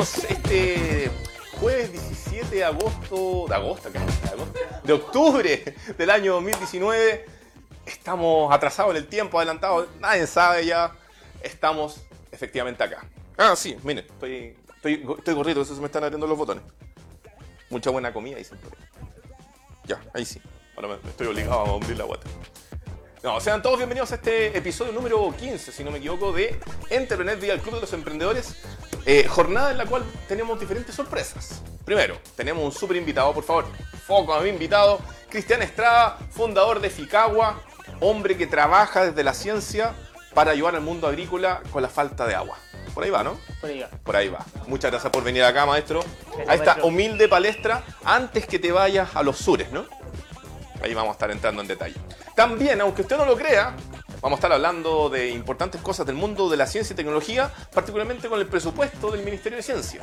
este jueves 17 de agosto, de agosto. ¿De octubre del año 2019. Estamos atrasados en el tiempo, adelantados, nadie sabe ya. Estamos efectivamente acá. Ah, sí, miren, estoy, estoy, estoy gordito, eso se me están abriendo los botones. Mucha buena comida. Ya, ahí sí. Ahora estoy obligado a abrir la guata. No, sean todos bienvenidos a este episodio número 15, si no me equivoco, de Entrepreneur Vía el Club de los Emprendedores. Eh, jornada en la cual tenemos diferentes sorpresas. Primero, tenemos un súper invitado, por favor. Foco a mi invitado, Cristian Estrada, fundador de Ficagua, hombre que trabaja desde la ciencia para ayudar al mundo agrícola con la falta de agua. Por ahí va, ¿no? Por ahí va. Por ahí va. Muchas gracias por venir acá, maestro. A esta maestro. humilde palestra antes que te vayas a los sures, ¿no? Ahí vamos a estar entrando en detalle. También, aunque usted no lo crea, vamos a estar hablando de importantes cosas del mundo de la ciencia y tecnología, particularmente con el presupuesto del Ministerio de Ciencia.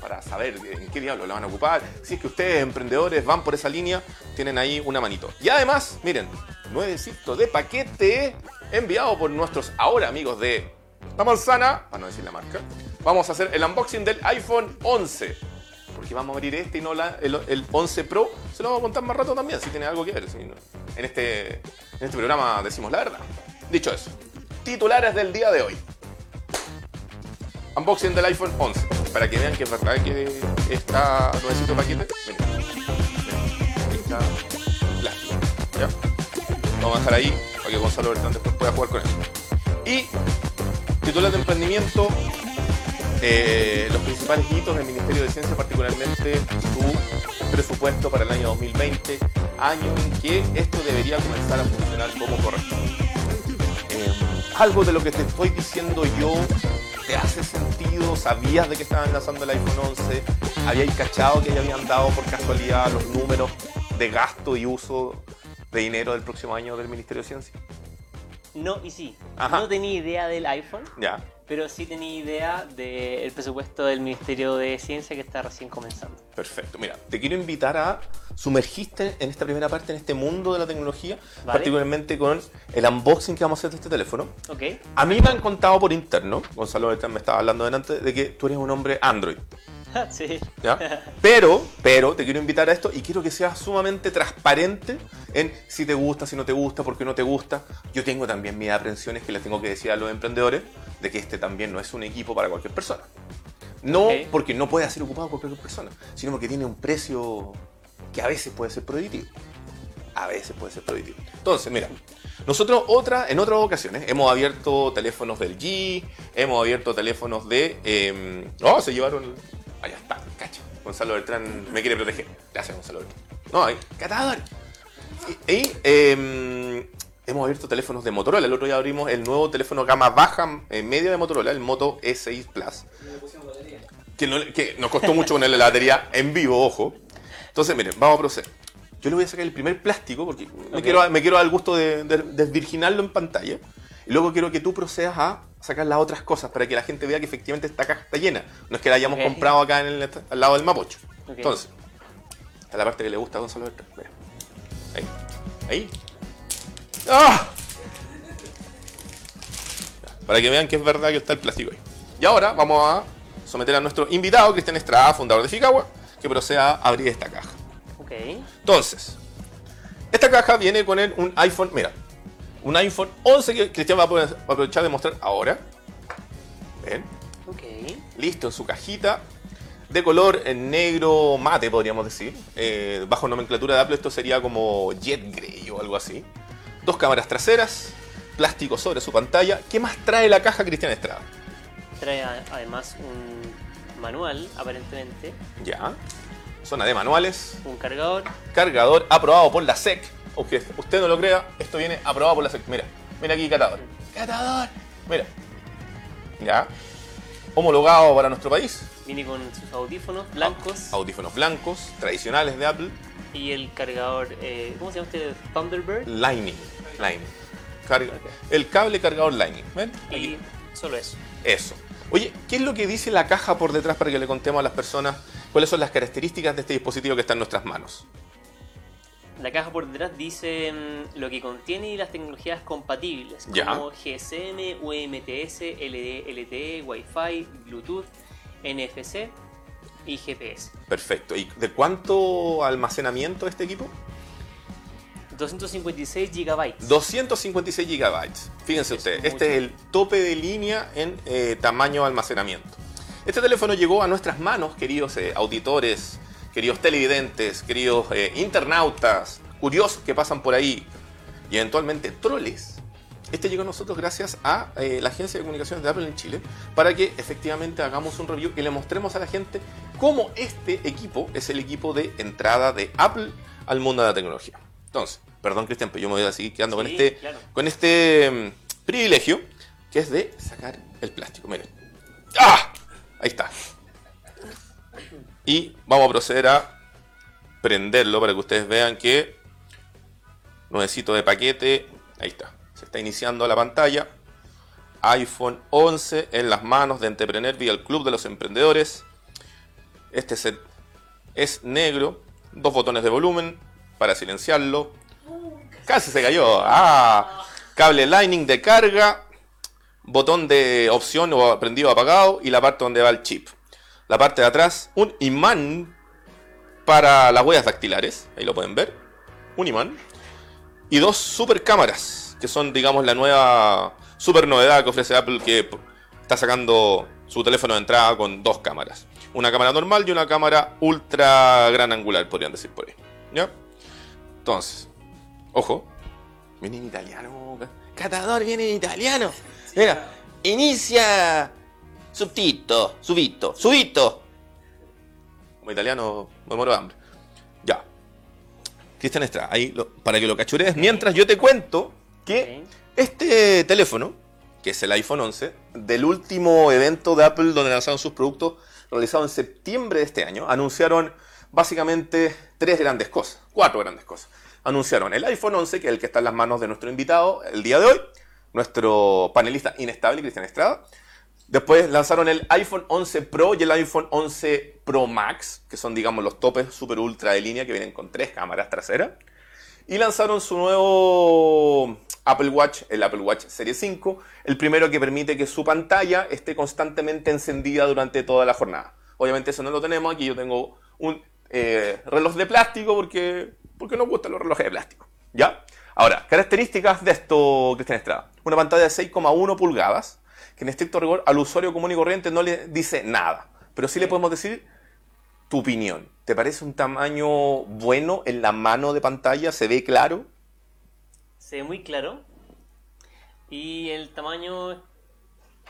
Para saber en qué diablo la van a ocupar, si es que ustedes, emprendedores, van por esa línea, tienen ahí una manito. Y además, miren, nuevecito de paquete enviado por nuestros ahora amigos de La Manzana, para no decir la marca. Vamos a hacer el unboxing del iPhone 11 porque vamos a abrir este y no la- el, el 11 Pro. Se lo vamos a contar más rato también, si tiene algo que ver. si no- en, este, en este programa decimos la verdad. Dicho eso, titulares del día de hoy. Unboxing del iPhone 11. Para que vean que es verdad que está nuevecito paquete. Miren, está plástico. ¿ya? Vamos a dejar ahí para que Gonzalo Bertrán después pueda jugar con eso. Y titular de emprendimiento eh, los principales hitos del Ministerio de Ciencia, particularmente su presupuesto para el año 2020, año en que esto debería comenzar a funcionar como corresponde. Eh, algo de lo que te estoy diciendo yo te hace sentido, sabías de que estaban lanzando el iPhone 11, habíais cachado que ya habían dado por casualidad los números de gasto y uso de dinero del próximo año del Ministerio de Ciencia. No y sí. Ajá. No tenía idea del iPhone, Ya. Pero sí tenía idea del presupuesto del Ministerio de Ciencia que está recién comenzando. Perfecto. Mira, te quiero invitar a sumergirte en esta primera parte, en este mundo de la tecnología, Vale. particularmente con el unboxing que vamos a hacer de este teléfono. ¿Ok? A mí me han contado por interno, Gonzalo me estaba hablando delante, de que tú eres un hombre Android. sí. ¿ya? Pero, pero te quiero invitar a esto y quiero que seas sumamente transparente en si te gusta, si no te gusta, por qué no te gusta. Yo tengo también mis aprensiones que les tengo que decir a los emprendedores de que este también no es un equipo para cualquier persona. No porque no puede ser ocupado por cualquier persona, sino porque tiene un precio que a veces puede ser prohibitivo. A veces puede ser prohibitivo. Entonces, mira, nosotros otra, en otras ocasiones hemos abierto teléfonos del G, hemos abierto teléfonos de... eh, oh, se llevaron... Allá está, cacho. Gonzalo Beltrán me quiere proteger. Gracias, Gonzalo Beltrán. No, ahí, catador. Y, y, eh, hemos abierto teléfonos de Motorola. El otro día abrimos el nuevo teléfono gama baja, eh, media de Motorola, el Moto E6 Plus. Que, no- que nos costó mucho ponerle la batería en vivo, ojo. Entonces, miren, vamos a proceder. Yo le voy a sacar el primer plástico porque me, quiero, me quiero dar el gusto de, de- desvirginarlo en pantalla. Y luego quiero que tú procedas a sacar las otras cosas para que la gente vea que efectivamente esta caja está llena. No es que la hayamos comprado acá en el, al lado del Mapocho. Ok. Entonces, esta es la parte que le gusta a Gonzalo Bertrán. Mira. Ahí. Ahí. ¡Ah! Para que vean que es verdad que está el plástico ahí. Y ahora vamos a someter a nuestro invitado, Cristian Estrada, fundador de Ficagua, que proceda a abrir esta caja. Ok. Entonces, esta caja viene con el- un iPhone, mira, un iPhone 11 que Cristian va a poder- va a aprovechar de mostrar ahora. Ven, Ok. listo en su cajita, de color en negro mate, podríamos decir. Eh, bajo nomenclatura de Apple, esto sería como Jet Grey o algo así. Dos cámaras traseras, plástico sobre su pantalla. ¿Qué más trae la caja Cristian Estrada? Trae además un manual, aparentemente, Ya. Zona de manuales. un cargador. cargador aprobado por la SEC. Usted no lo crea, esto viene aprobado por la SEC. Mira, mira aquí, catador. Catador. Mira. Ya. Homologado para nuestro país. Viene con sus audífonos blancos Audífonos blancos, tradicionales de Apple. y el cargador, eh, ¿cómo se llama este? Thunderbird. Lightning. Lightning. Carga- El cable cargador Lightning. ¿Ven? Y solo eso. Eso. Oye, ¿qué es lo que dice la caja por detrás para que le contemos a las personas cuáles son las características de este dispositivo que está en nuestras manos? La caja por detrás dice mm, lo que contiene y las tecnologías compatibles, Ya. como GSM, UMTS, LD, LTE, Wi-Fi, Bluetooth NFC y GPS. Perfecto. ¿Y de cuánto almacenamiento este equipo? 256 gigabytes. 256 gigabytes. Fíjense Es ustedes, este es el tope de línea en eh, tamaño de almacenamiento. Este teléfono llegó a nuestras manos, queridos eh, auditores, queridos televidentes, queridos eh, internautas, curiosos que pasan por ahí y eventualmente troles. Este llegó a nosotros gracias a eh, la agencia de comunicaciones de Apple en Chile para que efectivamente hagamos un review y le mostremos a la gente cómo este equipo es el equipo de entrada de Apple al mundo de la tecnología. Entonces, perdón Cristian, pero yo me voy a seguir quedando con este claro. con este mm, privilegio que es de sacar el plástico. Miren. ¡Ah! Ahí está. Y vamos a proceder a prenderlo para que ustedes vean que nuevecito de paquete. Ahí está. Se está iniciando la pantalla. iPhone 11 en las manos de Entrepreneur vía el Club de los Emprendedores. Este set es negro. Dos botones de volumen para silenciarlo. Casi se cayó. Ah, cable Lightning de carga. Botón de opción o prendido o apagado. Y la parte donde va el chip. La parte de atrás, un imán para las huellas dactilares. Ahí lo pueden ver. Un imán. Y dos super cámaras. Que son, digamos, la nueva super novedad que ofrece Apple. Que está sacando su teléfono de entrada con dos cámaras. Una cámara normal y una cámara ultra gran angular, podrían decir por ahí. ¿Ya? Entonces, ojo. Viene en italiano. Catador viene en italiano. Mira, inicia. Subtito, subito, subito. Como italiano, me muero de hambre. Ya. Cristian Estrada, ahí lo- para que lo cachurees. Mientras yo te cuento que este teléfono, que es el iPhone 11, del último evento de Apple donde lanzaron sus productos, realizado en septiembre de este año, anunciaron básicamente tres grandes cosas, cuatro grandes cosas. Anunciaron el iPhone 11, que es el que está en las manos de nuestro invitado el día de hoy, nuestro panelista inestable, Cristian Estrada. Después lanzaron el iPhone 11 Pro y el iPhone 11 Pro Max, que son, digamos, los topes super ultra de línea que vienen con tres cámaras traseras. Y lanzaron su nuevo Apple Watch, el Apple Watch Serie 5, el primero que permite que su pantalla esté constantemente encendida durante toda la jornada. Obviamente eso no lo tenemos, aquí yo tengo un eh, reloj de plástico porque, porque nos gustan los relojes de plástico. ¿Ya? Ahora, características de esto, Cristian Estrada. Una pantalla de 6,1 pulgadas, que en estricto rigor al usuario común y corriente no le dice nada. Pero sí le podemos decir tu opinión. ¿Te parece un tamaño bueno en la mano de pantalla? ¿Se ve claro? Se ve muy claro. Y el tamaño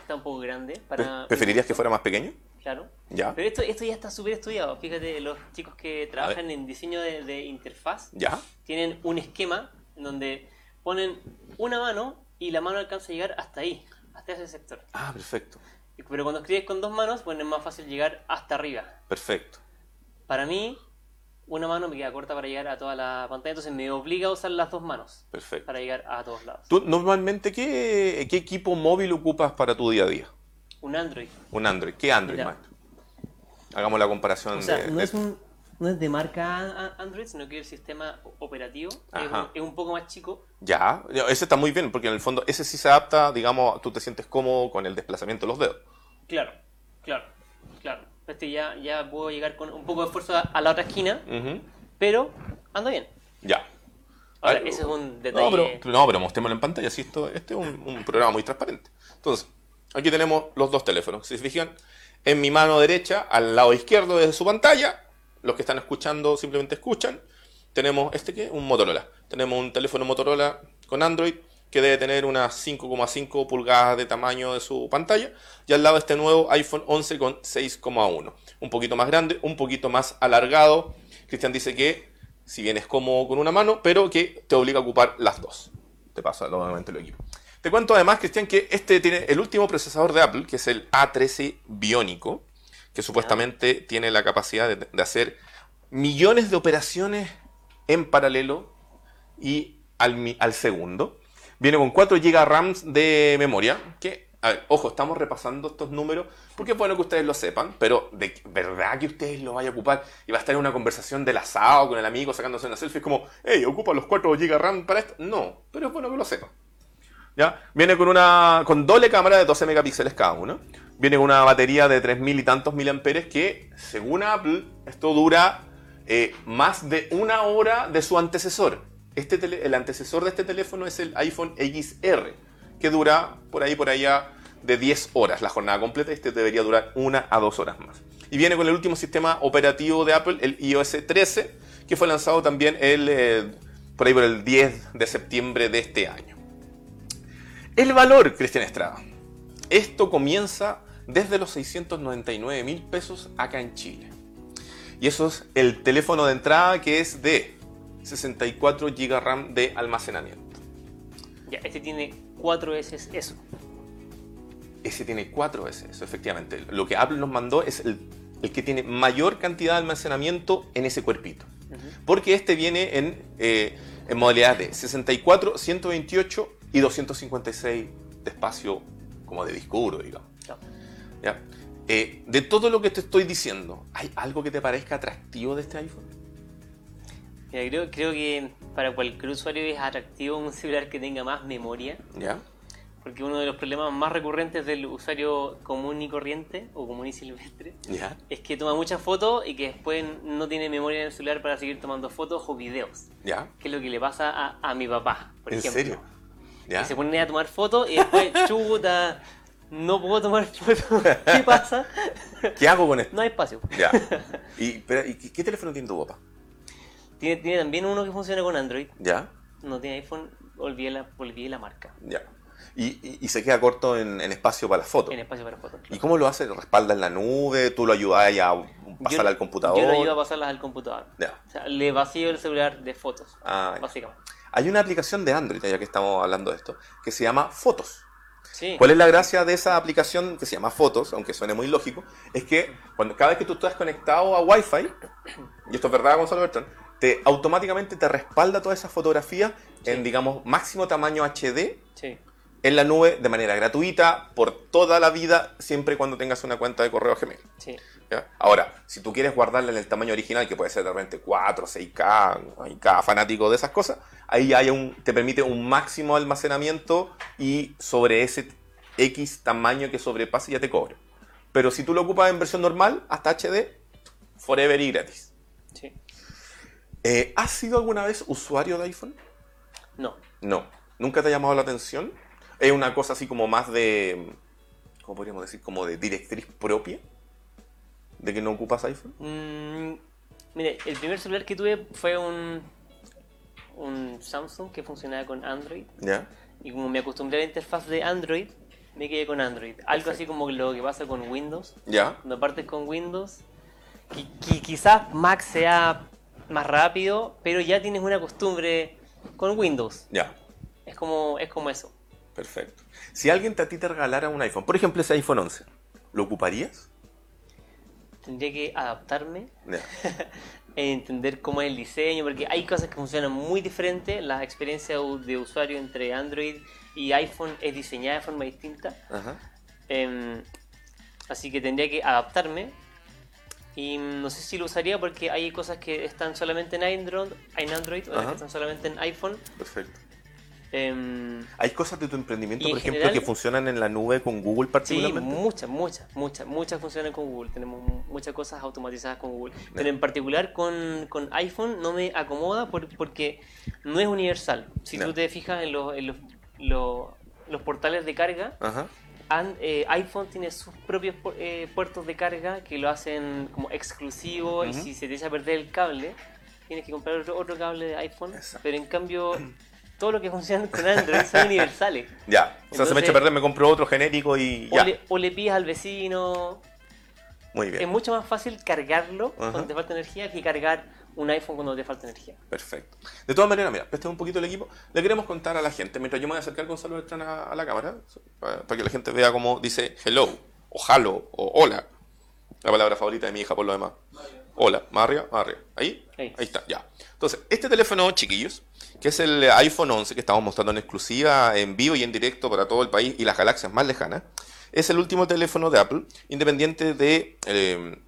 está un poco grande. Para ¿Preferirías que fuera más pequeño? Claro. ¿Ya? Pero esto, esto ya está súper estudiado. Fíjate, los chicos que trabajan en diseño de, de interfaz ¿Ya? tienen un esquema en donde ponen una mano y la mano alcanza a llegar hasta ahí, hasta ese sector. Ah, perfecto. Pero cuando escribes con dos manos, pues es más fácil llegar hasta arriba. Perfecto. Para mí, una mano me queda corta para llegar a toda la pantalla, entonces me obliga a usar las dos manos Perfecto. para llegar a todos lados. ¿Tú normalmente qué, qué equipo móvil ocupas para tu día a día? Un Android. Un Android. ¿Qué Android, Mira. maestro? Hagamos la comparación O sea, de, no de- es, un, no es de marca Android, sino que el sistema operativo es un, es un poco más chico. Ya, ese está muy bien, porque en el fondo ese sí se adapta, digamos, tú te sientes cómodo con el desplazamiento de los dedos. Claro, claro, claro. Este ya, ya puedo llegar con un poco de esfuerzo a, a la otra esquina, Ujú. pero anda bien. Ya. Ahora, ese es un detalle. No, pero, no, pero mostrémoslo en pantalla. Sí, esto, este es un, un programa muy transparente. Entonces, aquí tenemos los dos teléfonos. Si se fijan, en mi mano derecha, al lado izquierdo de su pantalla, los que están escuchando simplemente escuchan. Tenemos este que un Motorola. Tenemos un teléfono Motorola con Android que debe tener unas 5,5 pulgadas de tamaño de su pantalla. Y al lado este nuevo iPhone 11 con 6,1. Un poquito más grande, un poquito más alargado. Cristian dice que si bien es cómodo con una mano, pero que te obliga a ocupar las dos. Te pasa nuevamente el equipo. Te cuento además, Cristian, que este tiene el último procesador de Apple, que es el A13 Biónico, que supuestamente tiene la capacidad de, de hacer millones de operaciones en paralelo y al, segundo. Viene con 4 GB RAM de memoria, que, a ver, ojo, estamos repasando estos números porque es bueno que ustedes lo sepan, pero de verdad que ustedes lo vayan a ocupar y va a estar en una conversación del asado con el amigo sacándose una selfie, es como, hey, ocupa los 4 GB RAM para esto. No, pero es bueno que lo sepan. ¿Ya? Viene con una con doble cámara de 12 megapíxeles cada uno, viene con una batería de 3.000 y tantos miliamperes que, según Apple, esto dura eh, más de una hora de su antecesor. Este el antecesor de este teléfono es el iPhone XR, que dura por ahí, por allá, de 10 horas la jornada completa. Este debería durar una a dos horas más. Y viene con el último sistema operativo de Apple, el iOS 13, que fue lanzado también el, eh, por ahí por el 10 de septiembre de este año. El valor, Cristian Estrada. Esto comienza desde los 699 mil pesos acá en Chile. Y eso es el teléfono de entrada que es de 64 GB RAM de almacenamiento. Ya, este tiene 4 S eso. Ese tiene 4 veces eso, efectivamente. Lo que Apple nos mandó es el, el que tiene mayor cantidad de almacenamiento en ese cuerpito. Porque este viene en, eh, en modalidad de 64, 128 y 256 de espacio como de disco duro, digamos. ¿Ya? Eh, de todo lo que te estoy diciendo, ¿hay algo que te parezca atractivo de este iPhone? Mira, creo, creo que para cualquier usuario es atractivo un celular que tenga más memoria, ¿Ya? porque uno de los problemas más recurrentes del usuario común y corriente, o común y silvestre, ¿Ya? es que toma muchas fotos y que después no tiene memoria en el celular para seguir tomando fotos o videos. ¿Ya? Que es lo que le pasa a, a mi papá, por ¿En ejemplo. serio? ¿Ya? Que se pone a tomar fotos y después, chuta, no puedo tomar fotos. ¿Qué pasa? ¿Qué hago con esto? No hay espacio. Ya. ¿Y, pero, ¿y qué, qué teléfono tiene tu papá? Tiene, tiene también uno que funciona con Android. ¿Ya? No tiene iPhone, olvidé la, olvidé la marca. Ya. Y, y- y se queda corto en, en espacio para las fotos. En espacio para fotos. ¿Y cómo lo hace? ¿Lo respalda en la nube? ¿Tú lo ayudas a pasar Yo- al computador? Yo lo ayudo a pasarlas al computador. Ya. O sea, le vacío el celular de fotos, Ah, básicamente. Hay una aplicación de Android, ya que estamos hablando de esto, que se llama Fotos. Sí. ¿Cuál es la gracia de esa aplicación que se llama Fotos, aunque suene muy lógico? Es que cuando, cada vez que tú estás conectado a Wi-Fi, y esto es verdad, Gonzalo Bertrán, te, automáticamente te respalda todas esas fotografías en, digamos, máximo tamaño HD Sí. En la nube de manera gratuita por toda la vida, siempre y cuando tengas una cuenta de correo Gmail. Sí. ¿ya? Ahora, si tú quieres guardarla en el tamaño original, que puede ser de repente 4, 6K, hay cada fanático de esas cosas, ahí hay un, te permite un máximo almacenamiento y sobre ese X tamaño que sobrepase ya te cobra. Pero si tú lo ocupas en versión normal, hasta HD, forever y gratis. Sí. Eh, ¿Has sido alguna vez usuario de iPhone? No. No. ¿Nunca te ha llamado la atención? ¿Es una cosa así como más de... ¿Cómo podríamos decir? Como de directriz propia? ¿De que no ocupas iPhone? Mm, mire, el primer celular que tuve fue un, un Samsung que funcionaba con Android. ¿Ya? Y como me acostumbré a la interfaz de Android, me quedé con Android. Algo así como lo que pasa con Windows. ¿Ya? Cuando partes con Windows, qui- qui- quizás Mac sea más rápido, pero ya tienes una costumbre con Windows. Ya. Es como, es como eso. Perfecto. Si alguien te- a ti te regalara un iPhone, por ejemplo ese iPhone 11, ¿lo ocuparías? Tendría que adaptarme, Ya. e entender cómo es el diseño, porque hay cosas que funcionan muy diferentes. La experiencia de usuario entre Android y iPhone es diseñada de forma distinta. Ajá. Em, así que tendría que adaptarme. Y no sé si lo usaría porque hay cosas que están solamente en Android, en Android Ajá. que están solamente en iPhone. Perfecto. Em, ¿Hay cosas de tu emprendimiento, Y en por ejemplo, general- que funcionan en la nube con Google sí, particularmente? muchas, muchas, muchas, muchas funcionan con Google. Tenemos mu- muchas cosas automatizadas con Google. Pero en particular con, con iPhone no me acomoda por- porque no es universal. Si Ya. tú te fijas en, los, en los, los- los portales de carga, Ajá. An- eh, iPhone tiene sus propios pu- eh, puertos de carga que lo hacen como exclusivo y Ujú. si se te echa a perder el cable, tienes que comprar otro, otro cable de iPhone. Exacto. Pero en cambio, todo lo que funciona con Android son universales. Ya. O sea, se me echa a perder, me compro otro genérico y O ya. le, o le pides al vecino. Muy Es bien. mucho más fácil cargarlo Ajá. cuando te falta energía que cargar un iPhone cuando te falta energía. Perfecto. De todas maneras, mira, presta un poquito el equipo. Le queremos contar a la gente, mientras yo me voy a acercar Gonzalo a, a la cámara, para, para que la gente vea cómo dice hello, o hello, o hola. La palabra favorita de mi hija por lo demás. Hola, más arriba, más arriba. ¿Ahí? Ahí. Ahí está, ya. Entonces, este teléfono, chiquillos, que es el iPhone 11 que estamos mostrando en exclusiva, en vivo y en directo para todo el país y las galaxias más lejanas, es el último teléfono de Apple, independiente de eh,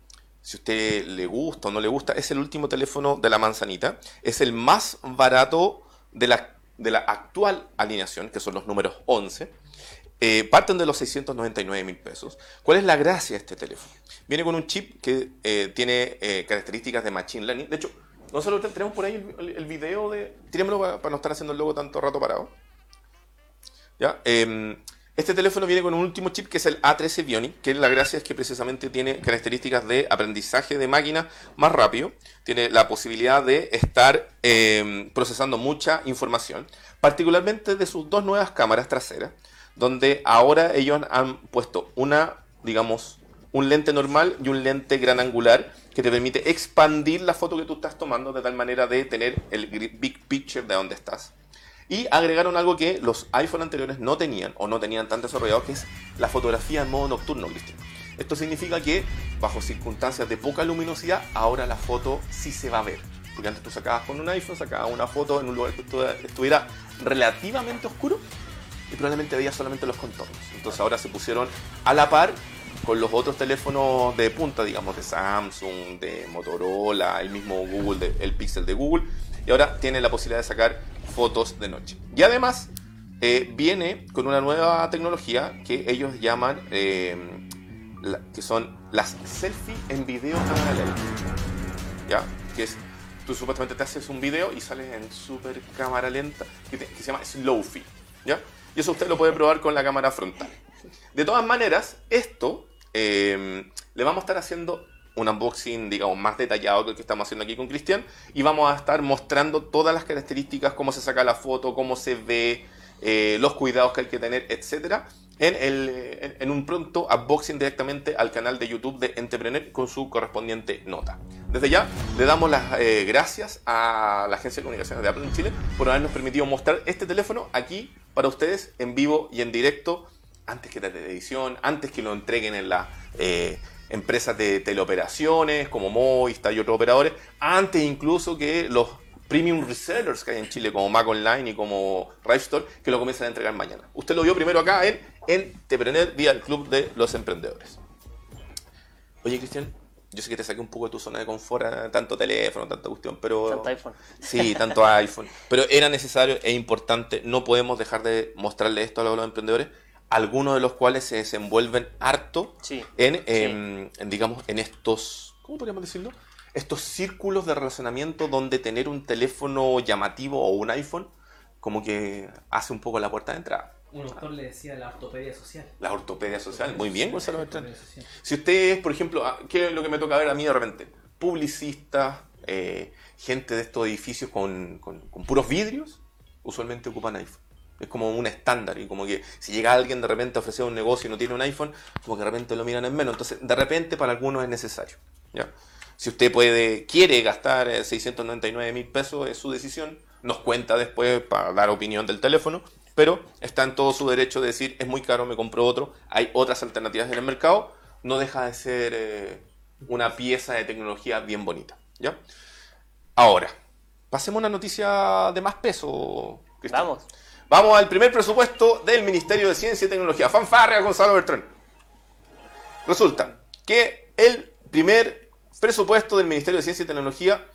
si a usted le gusta o no le gusta, es el último teléfono de la manzanita, es el más barato de la, de la actual alineación, que son los números 11. Eh, parten de los 699 mil pesos. ¿Cuál es la gracia de este teléfono? Viene con un chip que eh, tiene eh, características de Machine Learning. De hecho, nosotros tenemos por ahí el, video de... Tírenmelo para, no estar haciendo el logo tanto rato parado. ¿Ya? Em, este teléfono viene con un último chip que es el A13 Bionic, que la gracia es que precisamente tiene características de aprendizaje de máquina más rápido, tiene la posibilidad de estar em, procesando mucha información, particularmente de sus dos nuevas cámaras traseras, donde ahora ellos han puesto una, digamos, un lente normal y un lente gran angular que te permite expandir la foto que tú estás tomando de tal manera de tener el big picture de donde estás. Y agregaron algo que los iPhone anteriores no tenían o no tenían tan desarrollado, que es la fotografía en modo nocturno, Cristian. Esto significa que bajo circunstancias de poca luminosidad, ahora la foto sí se va a ver. Porque antes tú sacabas con un iPhone, sacabas una foto en un lugar que estuviera relativamente oscuro y probablemente veías solamente los contornos. Entonces ahora se pusieron a la par con los otros teléfonos de punta, digamos, de Samsung, de Motorola, el mismo Google, el Pixel de Google, y ahora tiene la posibilidad de sacar fotos de noche. Y además eh, viene con una nueva tecnología que ellos llaman, eh, que son las selfies en video. ¿Ya? Que es, tú supuestamente te haces un video y sales en super cámara lenta, que, se llama Slowfi. ¿Ya? Y eso usted lo puede probar con la cámara frontal. De todas maneras, esto eh, le vamos a estar haciendo un unboxing, digamos, más detallado que el que estamos haciendo aquí con Cristian. Y vamos a estar mostrando todas las características, cómo se saca la foto, cómo se ve, eh, los cuidados que hay que tener, etcétera, en, un pronto unboxing directamente al canal de YouTube de Entrepreneur con su correspondiente nota. Desde ya le damos las eh, gracias a la Agencia de Comunicaciones de Apple en Chile por habernos permitido mostrar este teléfono aquí para ustedes en vivo y en directo antes que la televisión, antes que lo entreguen en la... Eh, empresas de teleoperaciones como Movistar y otros operadores, antes incluso que los premium resellers que hay en Chile como Mac Online y como Store, que lo comienzan a entregar mañana. Usted lo vio primero acá en Entrepreneur vía el Club de los Emprendedores. Oye, Cristian, yo sé que te saqué un poco de tu zona de confort, eh, tanto teléfono, tanta cuestión, pero... Tanto iPhone. Sí, tanto iPhone. Pero era necesario e importante, no podemos dejar de mostrarle esto a los emprendedores, algunos de los cuales se desenvuelven harto em, en, digamos, en estos, ¿cómo podríamos decirlo? Estos círculos de relacionamiento donde tener un teléfono llamativo o un iPhone como que hace un poco la puerta de entrada. Un autor le decía la ortopedia social. La ortopedia social, muy bien, Gonzalo Bertrán. Si usted es, por ejemplo, ah, ¿qué es lo que me toca ver a mí de repente? Publicistas, eh, gente de estos edificios con, con puros vidrios, usualmente ocupan iPhone. Es como un estándar y como que si llega alguien de repente a ofrecer un negocio y no tiene un iPhone, como que de repente lo miran en menos. Entonces, de repente para algunos es necesario. ¿ya? Si usted puede, quiere gastar 699 eh, mil pesos, es su decisión. Nos cuenta después para dar opinión del teléfono, pero está en todo su derecho de decir, es muy caro, me compro otro. Hay otras alternativas en el mercado. No deja de ser eh, una pieza de tecnología bien bonita. ¿ya? Ahora, pasemos a una noticia de más peso. Vamos. Vamos al primer presupuesto del Ministerio de Ciencia y Tecnología. Fanfarria, Gonzalo Bertrán. Resulta que el primer presupuesto del Ministerio de Ciencia y Tecnología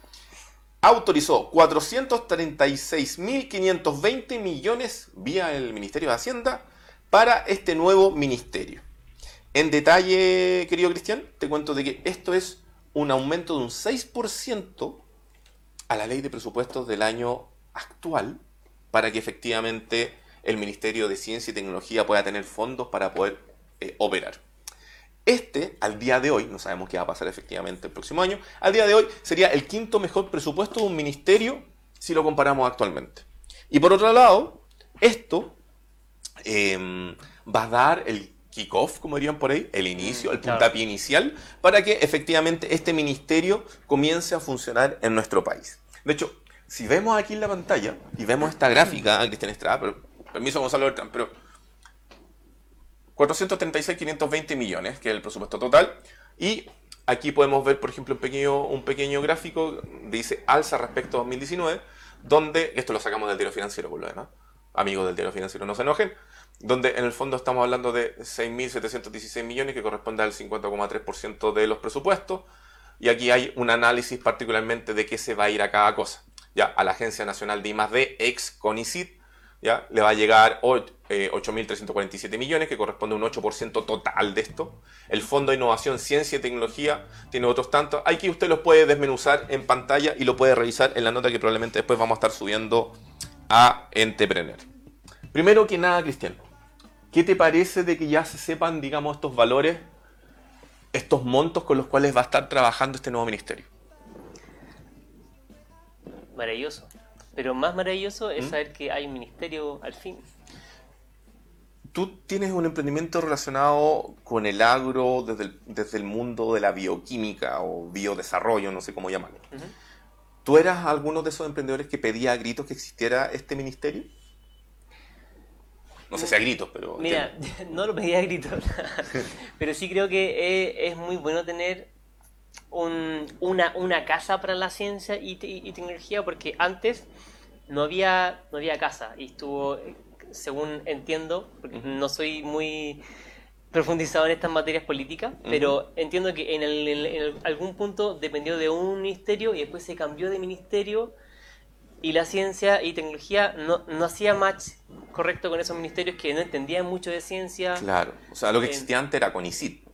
autorizó 436.520 millones vía el Ministerio de Hacienda para este nuevo ministerio. En detalle, querido Cristian, te cuento de que esto es un aumento de un 6% a la ley de presupuestos del año actual para que efectivamente el Ministerio de Ciencia y Tecnología pueda tener fondos para poder eh, operar. Este, al día de hoy, no sabemos qué va a pasar efectivamente el próximo año, al día de hoy sería el quinto mejor presupuesto de un ministerio si lo comparamos actualmente. Y por otro lado, esto em, va a dar el kickoff, como dirían por ahí, el inicio, el puntapié inicial, para que efectivamente este ministerio comience a funcionar en nuestro país. De hecho, si vemos aquí en la pantalla y vemos esta gráfica, Cristian Estrada, pero, permiso Gonzalo Bertrán, pero 436.520 millones, que es el presupuesto total, y aquí podemos ver, por ejemplo, un pequeño, un pequeño gráfico, dice alza respecto a 2019, donde, esto lo sacamos del diario financiero por lo demás, amigos del diario financiero no se enojen, donde en el fondo estamos hablando de 6.716 millones, que corresponde al 50,3% de los presupuestos, y aquí hay un análisis particularmente de qué se va a ir a cada cosa ya a la Agencia Nacional de I+.D., ex CONICIT, le va a llegar o- eh, 8.347 millones, que corresponde a un 8% total de esto. El Fondo de Innovación, Ciencia y Tecnología tiene otros tantos. Aquí usted los puede desmenuzar en pantalla y lo puede revisar en la nota que probablemente después vamos a estar subiendo a Entrepreneur. Primero que nada, Cristian, ¿qué te parece de que ya se sepan, digamos, estos valores, estos montos con los cuales va a estar trabajando este nuevo ministerio? Maravilloso. Pero más maravilloso es ¿Mm? saber que hay un ministerio al fin. Tú tienes un emprendimiento relacionado con el agro desde el, desde el mundo de la bioquímica o biodesarrollo, no sé cómo llamarlo. ¿Tú eras alguno de esos emprendedores que pedía a gritos que existiera este ministerio? No sé si a gritos, pero... Mira, no lo pedí a gritos, pero sí creo que es muy bueno tener un- una, una casa para la ciencia y, y tecnología, porque antes no había, no había casa y estuvo, según entiendo, porque no soy muy profundizado en estas materias políticas, pero entiendo que en, el- en el- en el- algún punto dependió de un ministerio y después se cambió de ministerio y la ciencia y tecnología no, no hacía match correcto con esos ministerios que no entendían mucho de ciencia. Claro, o sea, lo que Eh, existía antes era CONICIT.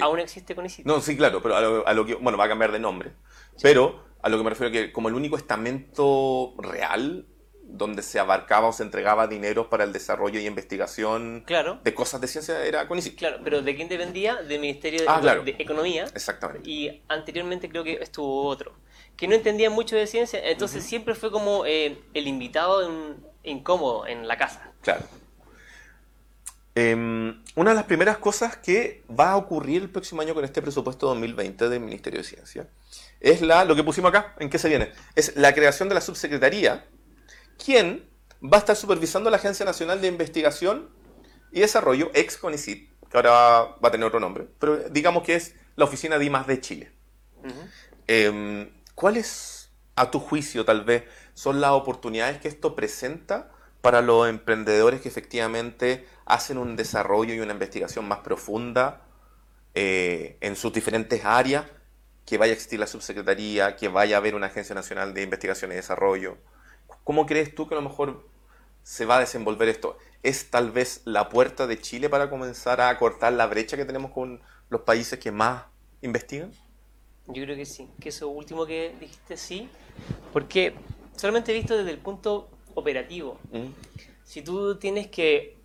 Aún existe con. No, sí, claro, pero a lo, a lo que... Bueno, va a cambiar de nombre. Pero a lo que me refiero que como el único estamento real donde se abarcaba o se entregaba dinero para el desarrollo y investigación Claro, de cosas de ciencia era CONICIT. claro, pero ¿de quién dependía? Del Ministerio de, Ah, claro. de Economía. Exactamente. Y anteriormente creo que estuvo otro, que no entendía mucho de ciencia, entonces siempre fue como eh, el invitado en- incómodo en la casa. Claro. Em, una de las primeras cosas que va a ocurrir el próximo año con este presupuesto 2020 del Ministerio de Ciencia es la, lo que pusimos acá, ¿en qué se viene? Es la creación de la subsecretaría, quien va a estar supervisando la Agencia Nacional de Investigación y Desarrollo, ex CONICIT, que ahora va, a tener otro nombre, pero digamos que es la oficina de I+D Chile. Ujú. Em, ¿Cuáles, a tu juicio, tal vez, son las oportunidades que esto presenta para los emprendedores que efectivamente hacen un desarrollo y una investigación más profunda eh, en sus diferentes áreas? Que vaya a existir la subsecretaría, que vaya a haber una Agencia Nacional de Investigación y Desarrollo. ¿Cómo crees tú que a lo mejor se va a desenvolver esto? ¿Es tal vez la puerta de Chile para comenzar a cortar la brecha que tenemos con los países que más investigan? Yo creo que sí, que eso último que dijiste sí, porque solamente visto desde el punto operativo. ¿Mm? Si tú tienes que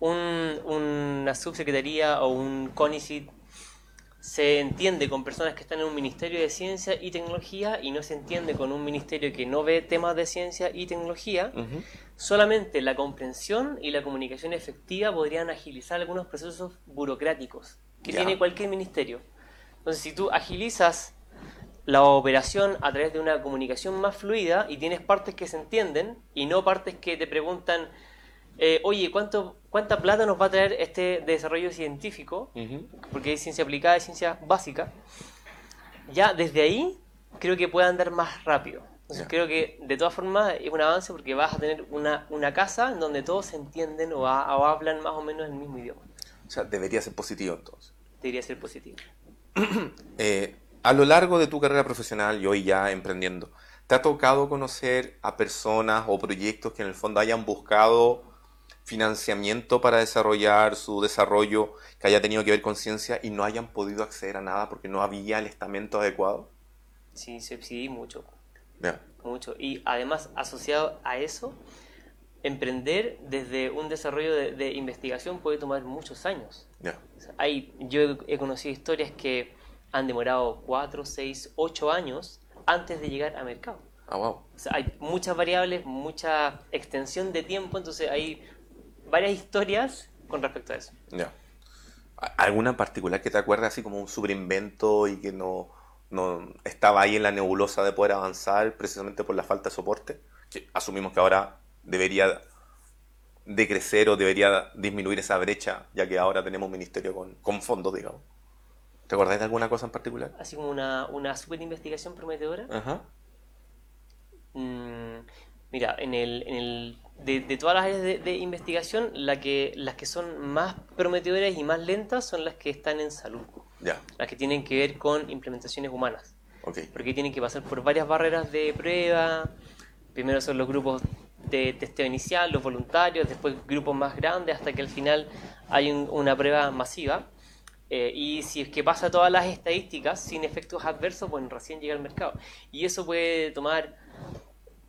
un- una subsecretaría o un CONICIT se entiende con personas que están en un ministerio de ciencia y tecnología y no se entiende con un ministerio que no ve temas de ciencia y tecnología, solamente la comprensión y la comunicación efectiva podrían agilizar algunos procesos burocráticos que tiene cualquier ministerio. Entonces, si tú agilizas la operación a través de una comunicación más fluida y tienes partes que se entienden y no partes que te preguntan, eh, oye, ¿cuánto, ¿cuánta plata nos va a traer este desarrollo científico? Ujú. Porque hay ciencia aplicada y ciencia básica. Ya desde ahí creo que puede andar más rápido. Entonces creo que de todas formas es un avance porque vas a tener una, una casa en donde todos se entienden o, ha- o hablan más o menos el mismo idioma. O sea, debería ser positivo entonces. Debería ser positivo. Eh, a lo largo de tu carrera profesional y hoy ya emprendiendo, ¿te ha tocado conocer a personas o proyectos que en el fondo hayan buscado financiamiento para desarrollar su desarrollo que haya tenido que ver con ciencia y no hayan podido acceder a nada porque no había el estamento adecuado? Sí, sí, mucho. Ya. Mucho. Y además, asociado a eso, emprender desde un desarrollo de, de investigación puede tomar muchos años. Ya. O sea, hay, yo he, conocido historias que han demorado 4, 6, 8 años antes de llegar a mercado. Ah, wow. O sea, hay muchas variables, mucha extensión de tiempo, entonces hay varias historias con respecto a eso. Ya. ¿A- ¿Alguna en particular que te acuerdas así como un superinvento y que no, no estaba ahí en la nebulosa de poder avanzar precisamente por la falta de soporte? Que asumimos que ahora debería decrecer o debería disminuir esa brecha, ya que ahora tenemos un ministerio con, con fondos, digamos. ¿Te acordáis de alguna cosa en particular? Así como una, una super investigación prometedora. Ajá. Mm, mira, en el, en el, de, de todas las áreas de, de investigación, la que, las que son más prometedoras y más lentas son las que están en salud, las que tienen que ver con implementaciones humanas, Ok. porque tienen que pasar por varias barreras de prueba. Primero son los grupos de testeo inicial, los voluntarios, después grupos más grandes, hasta que al final hay un- una prueba masiva. Eh, y si es que pasa todas las estadísticas sin efectos adversos, bueno, recién llega al mercado. Y eso puede tomar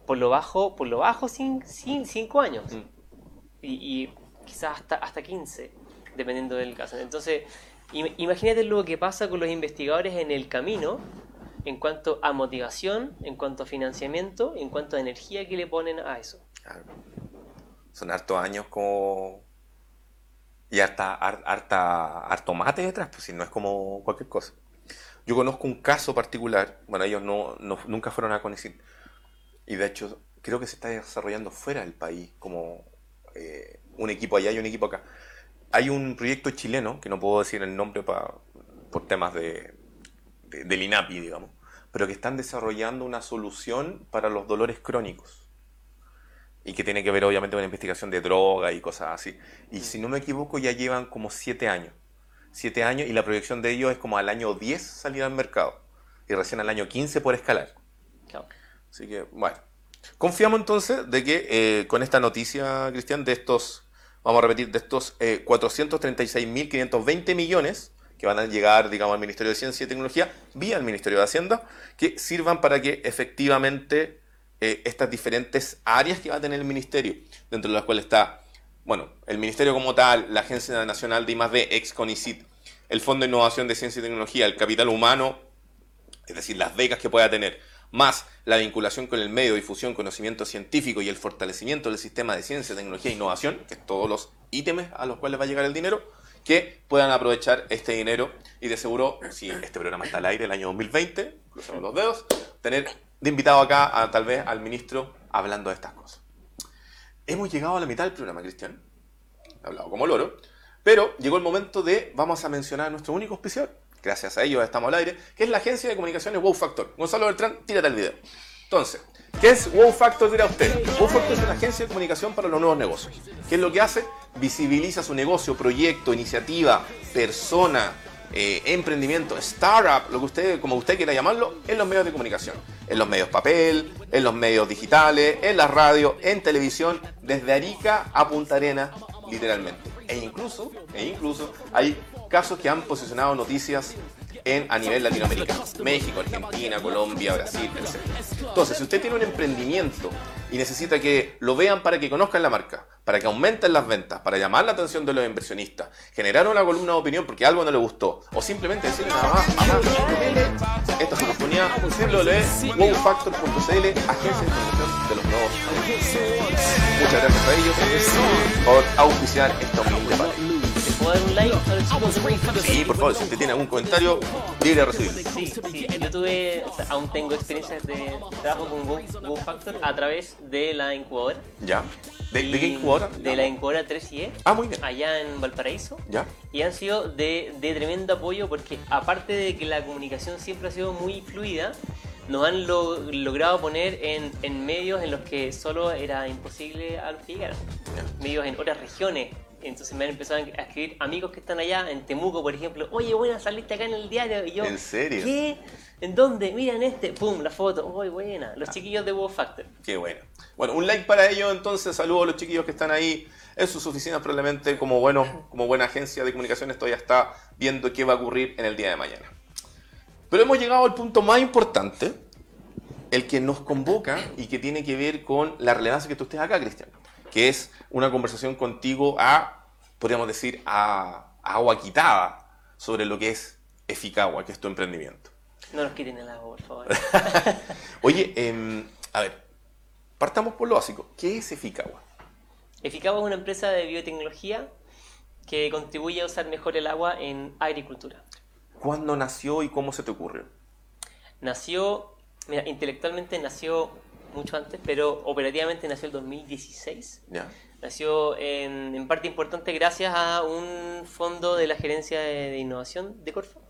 por lo bajo, por lo bajo, sin, sin cinco años. Mm. Y, y quizás hasta, hasta 15, dependiendo del caso. Entonces, im- imagínate lo que pasa con los investigadores en el camino en cuanto a motivación, en cuanto a financiamiento, en cuanto a energía que le ponen a eso. Claro. Son hartos años como... Y harta, har- harta, harto mate detrás, pues si no es como cualquier cosa. Yo conozco un caso particular, bueno, ellos no, no- nunca fueron a Conicin, y de hecho creo que se está desarrollando fuera del país, como eh, un equipo allá y un equipo acá. Hay un proyecto chileno, que no puedo decir el nombre pa- por temas de, de- del INAPI, digamos, pero que están desarrollando una solución para los dolores crónicos y que tiene que ver obviamente con la investigación de droga y cosas así. Y si no me equivoco ya llevan como siete años. Siete años y la proyección de ellos es como al año 10 salir al mercado y recién al año 15 por escalar. Claro. Así que, bueno. Confiamos entonces de que eh, con esta noticia, Cristian, de estos, vamos a repetir, de estos eh, 436.520 millones que van a llegar, digamos, al Ministerio de Ciencia y Tecnología vía el Ministerio de Hacienda, que sirvan para que efectivamente eh, estas diferentes áreas que va a tener el Ministerio, dentro de las cuales está, bueno, el Ministerio como tal, la Agencia Nacional de I+.D., ex CONICIT, el Fondo de Innovación de Ciencia y Tecnología, el capital humano, es decir, las becas que pueda tener, más la vinculación con el medio, difusión, conocimiento científico y el fortalecimiento del sistema de ciencia, tecnología e innovación, que es todos los ítems a los cuales va a llegar el dinero, que puedan aprovechar este dinero y de seguro, si este programa está al aire el año 2020, cruzamos los dedos, tener de invitado acá a, tal vez al ministro hablando de estas cosas. Hemos llegado a la mitad del programa, Cristian. He hablado como loro. Pero llegó el momento de, vamos a mencionar a nuestro único auspiciador. Gracias a ellos estamos al aire, que es la agencia de comunicaciones Wow Factor. Gonzalo Beltrán, tírate el video. Entonces, ¿qué es Wow Factor? Dirá usted. Wow Factor es una agencia de comunicación para los nuevos negocios. ¿Qué es lo que hace? Visibiliza su negocio, proyecto, iniciativa, persona, eh, emprendimiento, startup, lo que usted, como usted quiera llamarlo, en los medios de comunicación. En los medios papel, en los medios digitales, en la radio, en televisión, desde Arica a Punta Arenas, literalmente. E incluso, e incluso hay casos que han posicionado noticias en, a nivel latinoamericano. México, Argentina, Colombia, Brasil, etc. Entonces, si usted tiene un emprendimiento y necesita que lo vean para que conozcan la marca, para que aumenten las ventas, para llamar la atención de los inversionistas, generar una columna de opinión porque algo no le gustó, o simplemente decirle nada más, mamá, esta oportunidad, www.wowfactor.cl, agencia de información de los nuevos. Muchas gracias a ellos por auspiciar esta humilde parte. ¿Les puedo dar un like a? Sí, por favor, si usted tiene algún comentario, libre de recibirlo. Sí, sí, yo tuve, o sea, aún tengo experiencias de trabajo con Go Factor a través de la incubadora. ¿Ya? ¿De, de qué incubadora? De la incubadora 3IE, Ah, muy bien. allá en Valparaíso. ¿Ya? Y han sido de, de tremendo apoyo porque aparte de que la comunicación siempre ha sido muy fluida, nos han lo- logrado poner en, en medios en los que solo era imposible a los que llegaran. Ya. Medios en otras regiones. Entonces me han empezado a escribir amigos que están allá, en Temuco, por ejemplo. Oye, buena, saliste acá en el diario. Y yo, ¿En serio? ¿qué? ¿En dónde? Miren este. Pum, la foto. Uy, buena. Los chiquillos de Wow Factor. Qué bueno. Bueno, un like para ellos entonces. Saludos a los chiquillos que están ahí en sus oficinas probablemente como, bueno, como buena agencia de comunicaciones todavía está viendo qué va a ocurrir en el día de mañana. Pero hemos llegado al punto más importante, el que nos convoca y que tiene que ver con la relevancia que tú estés acá, Cristian, que es una conversación contigo a, podríamos decir, a, a agua quitada sobre lo que es Eficagua, que es tu emprendimiento. No nos quiten el agua, por favor. Oye, em, a ver, partamos por lo básico. ¿Qué es Eficagua? Eficagua es una empresa de biotecnología que contribuye a usar mejor el agua en agricultura. ¿Cuándo nació y cómo se te ocurrió? Nació, mira, intelectualmente nació mucho antes, pero operativamente nació el 2016. ¿Ya? Nació en, en parte importante gracias a un fondo de la Gerencia de, de Innovación de Corfo,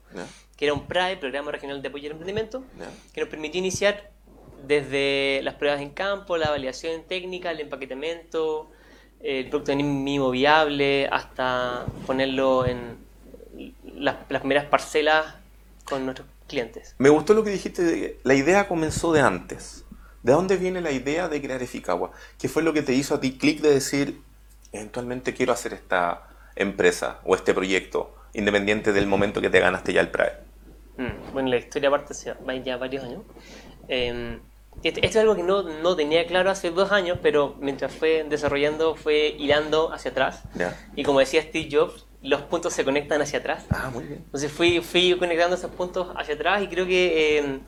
que era un PRAE, Programa Regional de Apoyo al Emprendimiento, que nos permitió iniciar desde las pruebas en campo, la validación técnica, el empaquetamiento, el producto mínimo viable, hasta ponerlo en las, las primeras parcelas con nuestros clientes. Me gustó lo que dijiste, de que la idea comenzó de antes. ¿De dónde viene la idea de crear Eficagua? ¿Qué fue lo que te hizo a ti clic de decir, eventualmente quiero hacer esta empresa o este proyecto, independiente del momento que te ganaste ya el PRAE? Mm, bueno, la historia aparte va ya varios años. Eh, esto, esto es algo que no, no tenía claro hace dos años, pero mientras fue desarrollando fue hilando hacia atrás. Ya. Y como decía Steve Jobs, los puntos se conectan hacia atrás. Ah, muy bien. Entonces fui, fui conectando esos puntos hacia atrás y creo que eh,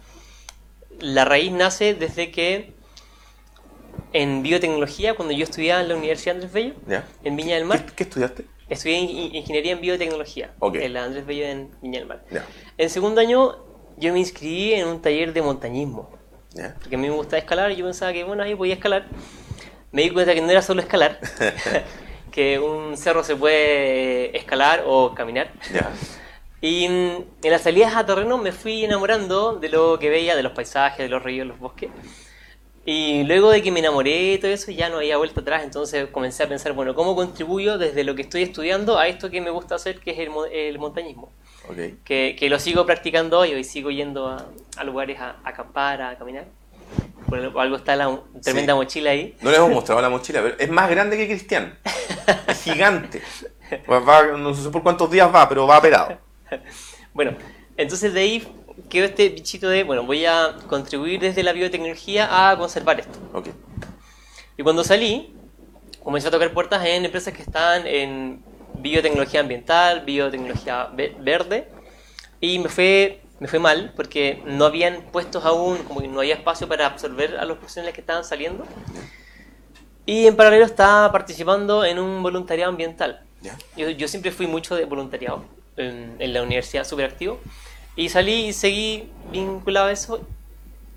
la raíz nace desde que en biotecnología, cuando yo estudiaba en la Universidad Andrés Bello, ¿Ya? en Viña del Mar, ¿Qué, qué estudiaste? estudié in- ingeniería en biotecnología en la Andrés Bello en Viña del Mar. Ya. En segundo año yo me inscribí en un taller de montañismo, ¿Ya? porque a mí me gustaba escalar y yo pensaba que bueno, ahí podía escalar. Me di cuenta que no era solo escalar, que un cerro se puede escalar o caminar. Y en las salidas a terreno me fui enamorando de lo que veía, de los paisajes, de los ríos, los bosques. Y luego de que me enamoré de todo eso, ya no había vuelta atrás. Entonces comencé a pensar, bueno, ¿cómo contribuyo desde lo que estoy estudiando a esto que me gusta hacer, que es el, el montañismo? Ok. Que, que lo sigo practicando hoy, hoy sigo yendo a, a lugares a, a acampar, a caminar. Por, algo está la tremenda Sí. mochila ahí. No les hemos mostrado la mochila, pero es más grande que Cristian. Es gigante. Va- va- no sé por cuántos días va, pero va pelado. Bueno, entonces de ahí quedó este bichito de, bueno, voy a contribuir desde la biotecnología a conservar esto. Ok. Y cuando salí, comencé a tocar puertas en empresas que están en biotecnología ambiental, biotecnología ve- verde, y me fue, me fue mal porque no habían puestos aún, como que no había espacio para absorber a los profesionales que estaban saliendo. Y en paralelo estaba participando en un voluntariado ambiental. Yo, yo siempre fui mucho de voluntariado en, en la universidad, súper activo. Y salí y seguí vinculado a eso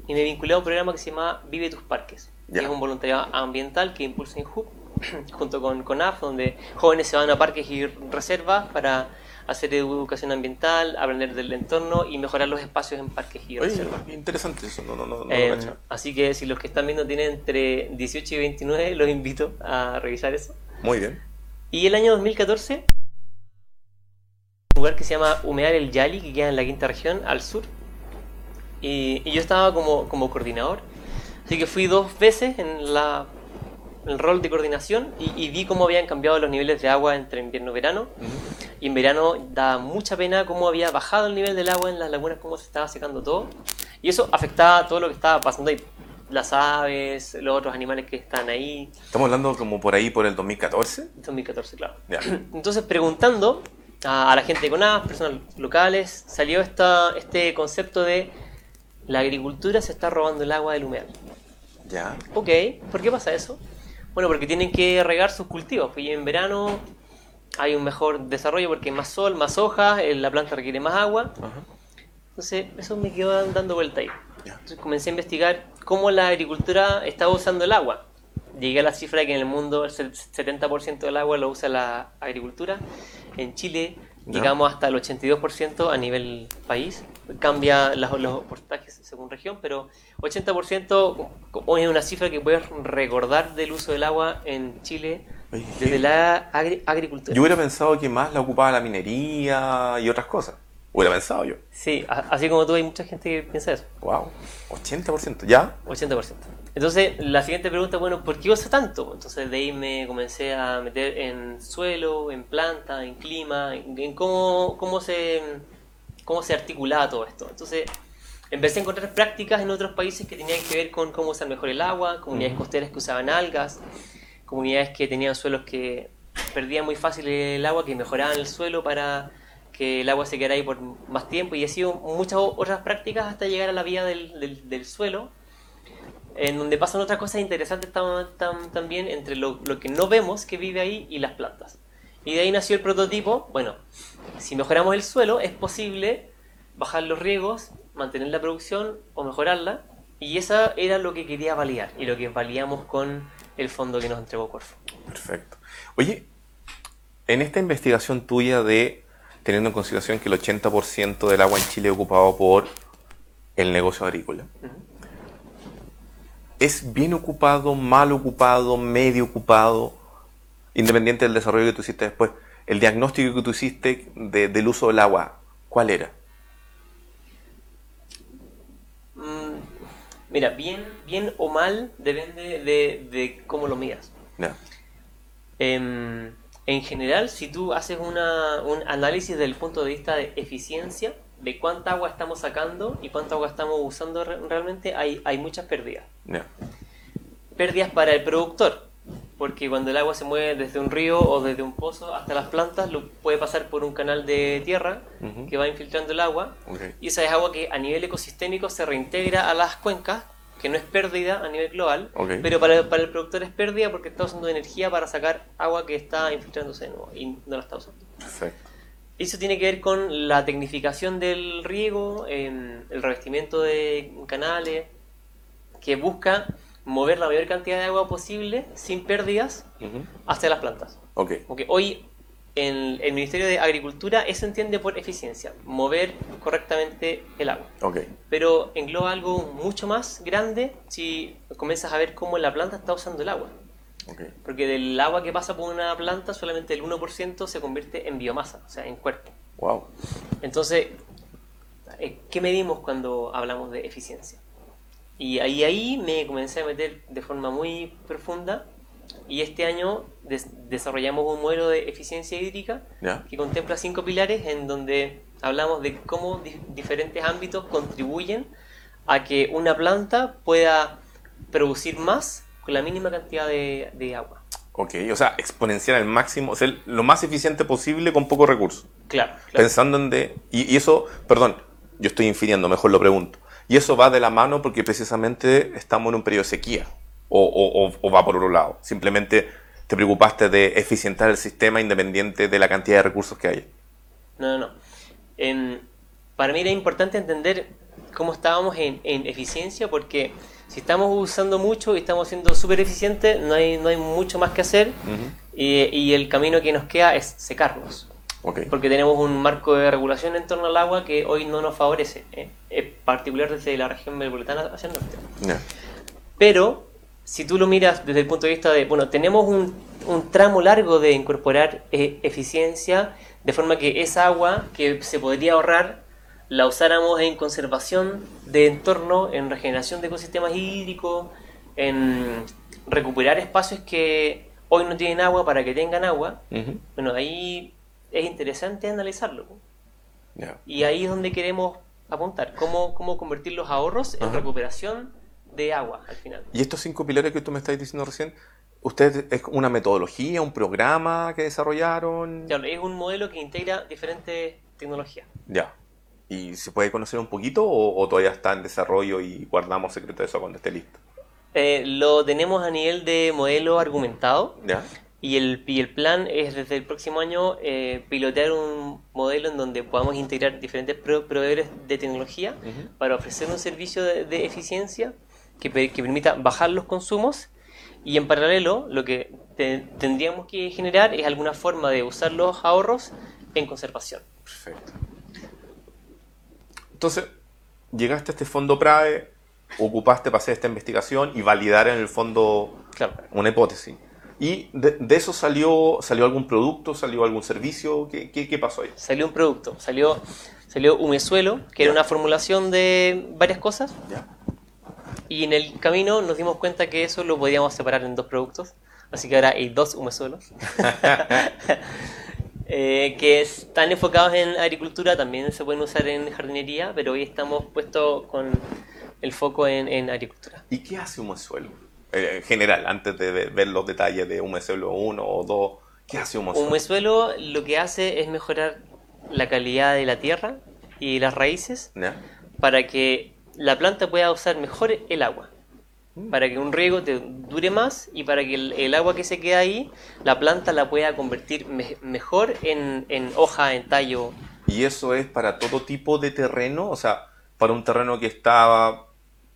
y me vinculé a un programa que se llama Vive tus parques. que es un voluntariado ambiental que impulsa INHUB junto con CONAF, donde jóvenes se van a parques y reservas para hacer educación ambiental, aprender del entorno y mejorar los espacios en parques y Oye, reservas. interesante eso, no, no, no, no Eh, lo así que si los que están viendo tienen entre 18 y 29, los invito a revisar eso. Muy bien. Y el año 2014, un lugar que se llama Humear el Yali, que queda en la quinta región, al sur. Y, y yo estaba como, como coordinador. Así que fui dos veces en la, el rol de coordinación y, y vi cómo habían cambiado los niveles de agua entre invierno y verano. Y en verano daba mucha pena cómo había bajado el nivel del agua en las lagunas, cómo se estaba secando todo. Y eso afectaba todo lo que estaba pasando ahí. Las aves, los otros animales que están ahí. Estamos hablando como por ahí por el 2014. 2014, claro. Ya. Entonces, preguntando a, a la gente de CONAF, personas locales, salió esta, este concepto de la agricultura se está robando el agua del humedal. Ya. Ok, ¿por qué pasa eso? Bueno, porque tienen que regar sus cultivos. Y en verano hay un mejor desarrollo porque hay más sol, más hojas, eh, la planta requiere más agua. Ajá. Entonces, eso me quedó dando vuelta ahí. Entonces comencé a investigar cómo la agricultura estaba usando el agua. Llegué a la cifra de que en el mundo el 70% del agua lo usa la agricultura. En Chile Ya. llegamos hasta el 82% a nivel país. Cambia las- los porcentajes según región, pero 80% como es una cifra que puedes recordar del uso del agua en Chile Oye, desde la agri- agricultura. Yo hubiera pensado que más la ocupaba la minería y otras cosas. Hubiera pensado yo. Sí, a- así como tú hay mucha gente que piensa eso. Wow. 80%. ¿Ya? 80%. Entonces, la siguiente pregunta, bueno, ¿por qué usa tanto? Entonces, de ahí me comencé a meter en suelo, en planta, en clima, en, en cómo, cómo, se, cómo se articulaba todo esto. Entonces, empecé a encontrar prácticas en otros países que tenían que ver con cómo usar mejor el agua, comunidades costeras que usaban algas, comunidades que tenían suelos que perdían muy fácil el agua, que mejoraban el suelo para que el agua se quedara ahí por más tiempo y así muchas o- otras prácticas hasta llegar a la vía del, del- del suelo, en donde pasan otras cosas interesantes tam- tam- también entre lo, lo que no vemos que vive ahí y las plantas. Y de ahí nació el prototipo, bueno, si mejoramos el suelo es posible bajar los riegos, mantener la producción o mejorarla, y eso era lo que quería validar y lo que validamos con el fondo que nos entregó Corfo. Perfecto. Oye, en esta investigación tuya de, teniendo en consideración que el 80% del agua en Chile es ocupado por el negocio agrícola, ¿es bien ocupado, mal ocupado, medio ocupado, independiente del desarrollo que tú hiciste después? El diagnóstico que tú hiciste de- del uso del agua, ¿cuál era? Mm, Mira, bien, bien o mal depende de, de cómo lo midas. Ya. Em, en general, si tú haces una, un análisis desde el punto de vista de eficiencia, de cuánta agua estamos sacando y cuánta agua estamos usando re- realmente, hay, hay muchas pérdidas. Pérdidas para el productor, porque cuando el agua se mueve desde un río o desde un pozo hasta las plantas, lo puede pasar por un canal de tierra que va infiltrando el agua y esa es agua que a nivel ecosistémico se reintegra a las cuencas, que no es pérdida a nivel global, pero para, para el productor es pérdida porque está usando energía para sacar agua que está infiltrándose de nuevo y no la está usando. Perfecto. Eso tiene que ver con la tecnificación del riego, em, el revestimiento de canales, que busca mover la mayor cantidad de agua posible sin pérdidas Ujú. hacia las plantas. Ok. Porque hoy en el Ministerio de Agricultura eso entiende por eficiencia, mover correctamente el agua. Ok. Pero engloba algo mucho más grande si comienzas a ver cómo la planta está usando el agua. Ok. Porque del agua que pasa por una planta solamente el 1% se convierte en biomasa, o sea, en cuerpo. Wow. Entonces, eh, ¿qué medimos cuando hablamos de eficiencia? Y ahí, ahí me comencé a meter de forma muy profunda y este año des- desarrollamos un modelo de eficiencia hídrica Ya. que contempla cinco pilares en donde hablamos de cómo di- diferentes ámbitos contribuyen a que una planta pueda producir más con la mínima cantidad de, de agua. Ok. O sea, exponenciar al máximo, ser lo más eficiente posible con pocos recursos. Claro, claro. Pensando en de. Y, y eso, perdón, yo estoy infiriendo, mejor lo pregunto. Y eso va de la mano porque precisamente estamos en un periodo de sequía. O, o- o- o va por otro lado. Simplemente te preocupaste de eficientar el sistema independiente de la cantidad de recursos que hay. No, no, no. Para mí era importante entender cómo estábamos en, en eficiencia porque si estamos usando mucho y estamos siendo súper eficientes, no hay, no hay mucho más que hacer Ujú. y, y el camino que nos queda es secarnos. Ok. Porque tenemos un marco de regulación en torno al agua que hoy no nos favorece, ¿eh? en particular desde la región metropolitana hacia el norte. Pero si tú lo miras desde el punto de vista de, bueno, tenemos un, un tramo largo de incorporar eh, eficiencia, de forma que esa agua que se podría ahorrar la usáramos en conservación de entorno, en regeneración de ecosistemas hídricos, en recuperar espacios que hoy no tienen agua para que tengan agua. Bueno, ahí es interesante analizarlo. Y ahí es donde queremos apuntar, cómo, cómo convertir los ahorros en recuperación de agua al final. Y estos cinco pilares que tú me estás diciendo recién, ¿ustedes es una metodología, un programa que desarrollaron? Claro, es un modelo que integra diferentes tecnologías. Ya. ¿Y se puede conocer un poquito o, o todavía está en desarrollo y guardamos secreto de eso cuando esté listo? Eh, lo tenemos a nivel de modelo argumentado ¿Ya? y el, y el plan es desde el próximo año eh, pilotear un modelo en donde podamos integrar diferentes pro- proveedores de tecnología Ujú. para ofrecer un servicio de, de eficiencia que, que permita bajar los consumos y en paralelo lo que te- tendríamos que generar es alguna forma de usar los ahorros en conservación. Perfecto. Entonces, llegaste a este fondo PRAE, ocupaste para hacer esta investigación y validar en el fondo Claro. una hipótesis. ¿Y de, de eso salió, salió algún producto, salió algún servicio? ¿Qué, qué, qué pasó ahí? Salió un producto, salió, salió Humesuelo, que era Ya. una formulación de varias cosas, ¿Ya? y en el camino nos dimos cuenta que eso lo podíamos separar en dos productos, así que ahora hay dos Humesuelos. Eh, que están enfocados en agricultura, también se pueden usar en jardinería, pero hoy estamos puestos con el foco en, en agricultura. ¿Y qué hace un suelo? Eh, en general, antes de ver, los detalles de un suelo 1 o 2, ¿qué hace un Un suelo? humesuelo lo que hace es mejorar la calidad de la tierra y las raíces para que la planta pueda usar mejor el agua. Para que un riego te dure más y para que el, agua que se queda ahí, la planta la pueda convertir me- mejor en, en hoja, en tallo. ¿Y eso es para todo tipo de terreno? O sea, para un terreno que está,